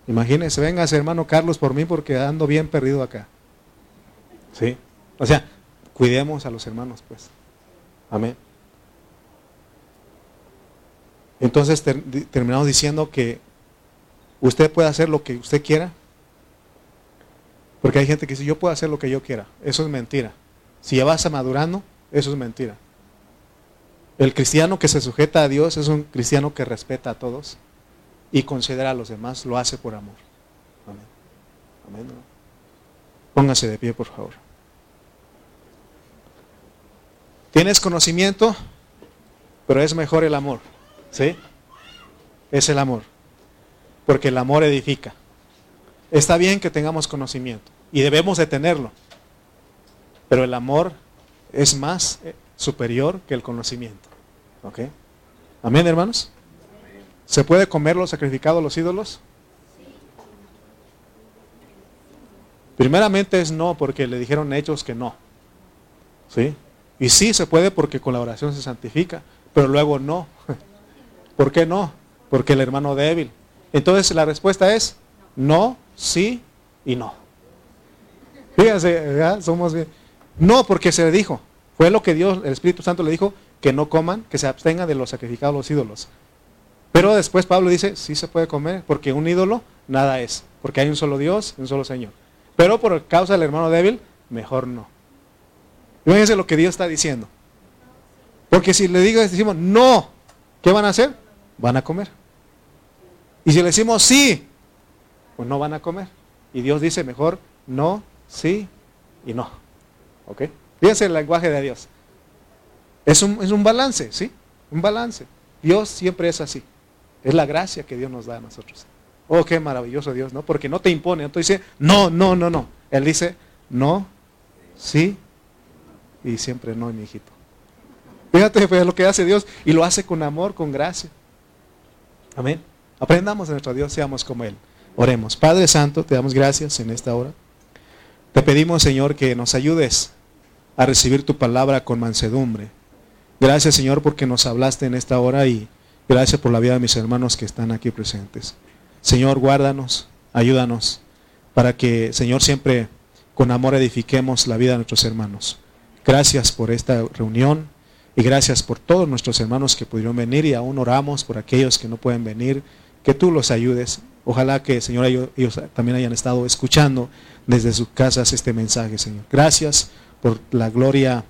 S1: Imagínense, venga hermano Carlos por mí porque ando bien perdido acá. ¿Sí? O sea, Cuidemos a los hermanos, pues. Amén. Entonces terminamos diciendo que usted puede hacer lo que usted quiera. Porque hay gente que dice, yo puedo hacer lo que yo quiera. Eso es mentira. Si ya vas a madurando, eso es mentira. El cristiano que se sujeta a Dios es un cristiano que respeta a todos y considera a los demás, lo hace por amor. Amén. Amén. Póngase de pie, por favor. Tienes conocimiento, pero es mejor el amor. ¿Sí? Es el amor. Porque el amor edifica. Está bien que tengamos conocimiento y debemos de tenerlo. Pero el amor es más superior que el conocimiento. ¿Ok? Amén, hermanos. ¿Se puede comer lo sacrificado a los ídolos? Primeramente es no, porque le dijeron hechos que no. ¿Sí? Y sí se puede porque con la oración se santifica, pero luego no. ¿Por qué no? Porque el hermano débil. Entonces la respuesta es no, sí y no. Fíjense, somos. No, porque se le dijo. Fue lo que Dios, el Espíritu Santo le dijo, que no coman, que se abstengan de los sacrificados los ídolos. Pero después Pablo dice, sí se puede comer, porque un ídolo nada es, porque hay un solo Dios, un solo Señor. Pero por causa del hermano débil, mejor no. Fíjense lo que Dios está diciendo. Porque si le digo, decimos, no, ¿qué van a hacer? Van a comer. Y si le decimos sí, pues no van a comer. Y Dios dice mejor no, sí y no. ¿Ok? Fíjense el lenguaje de Dios. Es un, es un balance, ¿sí? Un balance. Dios siempre es así. Es la gracia que Dios nos da a nosotros. Oh, qué maravilloso Dios, ¿no? Porque no te impone, no te dice, no, no, no, no. Él dice, no, sí y siempre no, mi hijito. Fíjate pues, lo que hace Dios y lo hace con amor, con gracia. Amén. Aprendamos de nuestro Dios, seamos como Él. Oremos. Padre Santo, te damos gracias en esta hora. Te pedimos, Señor, que nos ayudes a recibir tu palabra con mansedumbre. Gracias, Señor, porque nos hablaste en esta hora y gracias por la vida de mis hermanos que están aquí presentes. Señor, guárdanos, ayúdanos, para que, Señor, siempre con amor edifiquemos la vida de nuestros hermanos. Gracias por esta reunión y gracias por todos nuestros hermanos que pudieron venir y aún oramos por aquellos que no pueden venir, que tú los ayudes. Ojalá que, Señor, ellos, también hayan estado escuchando desde sus casas este mensaje, Señor. Gracias por la gloria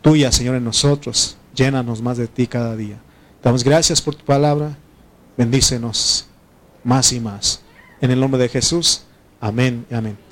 S1: tuya, Señor, en nosotros. Llénanos más de ti cada día. Damos gracias por tu palabra. Bendícenos más y más. En el nombre de Jesús. Amén amén.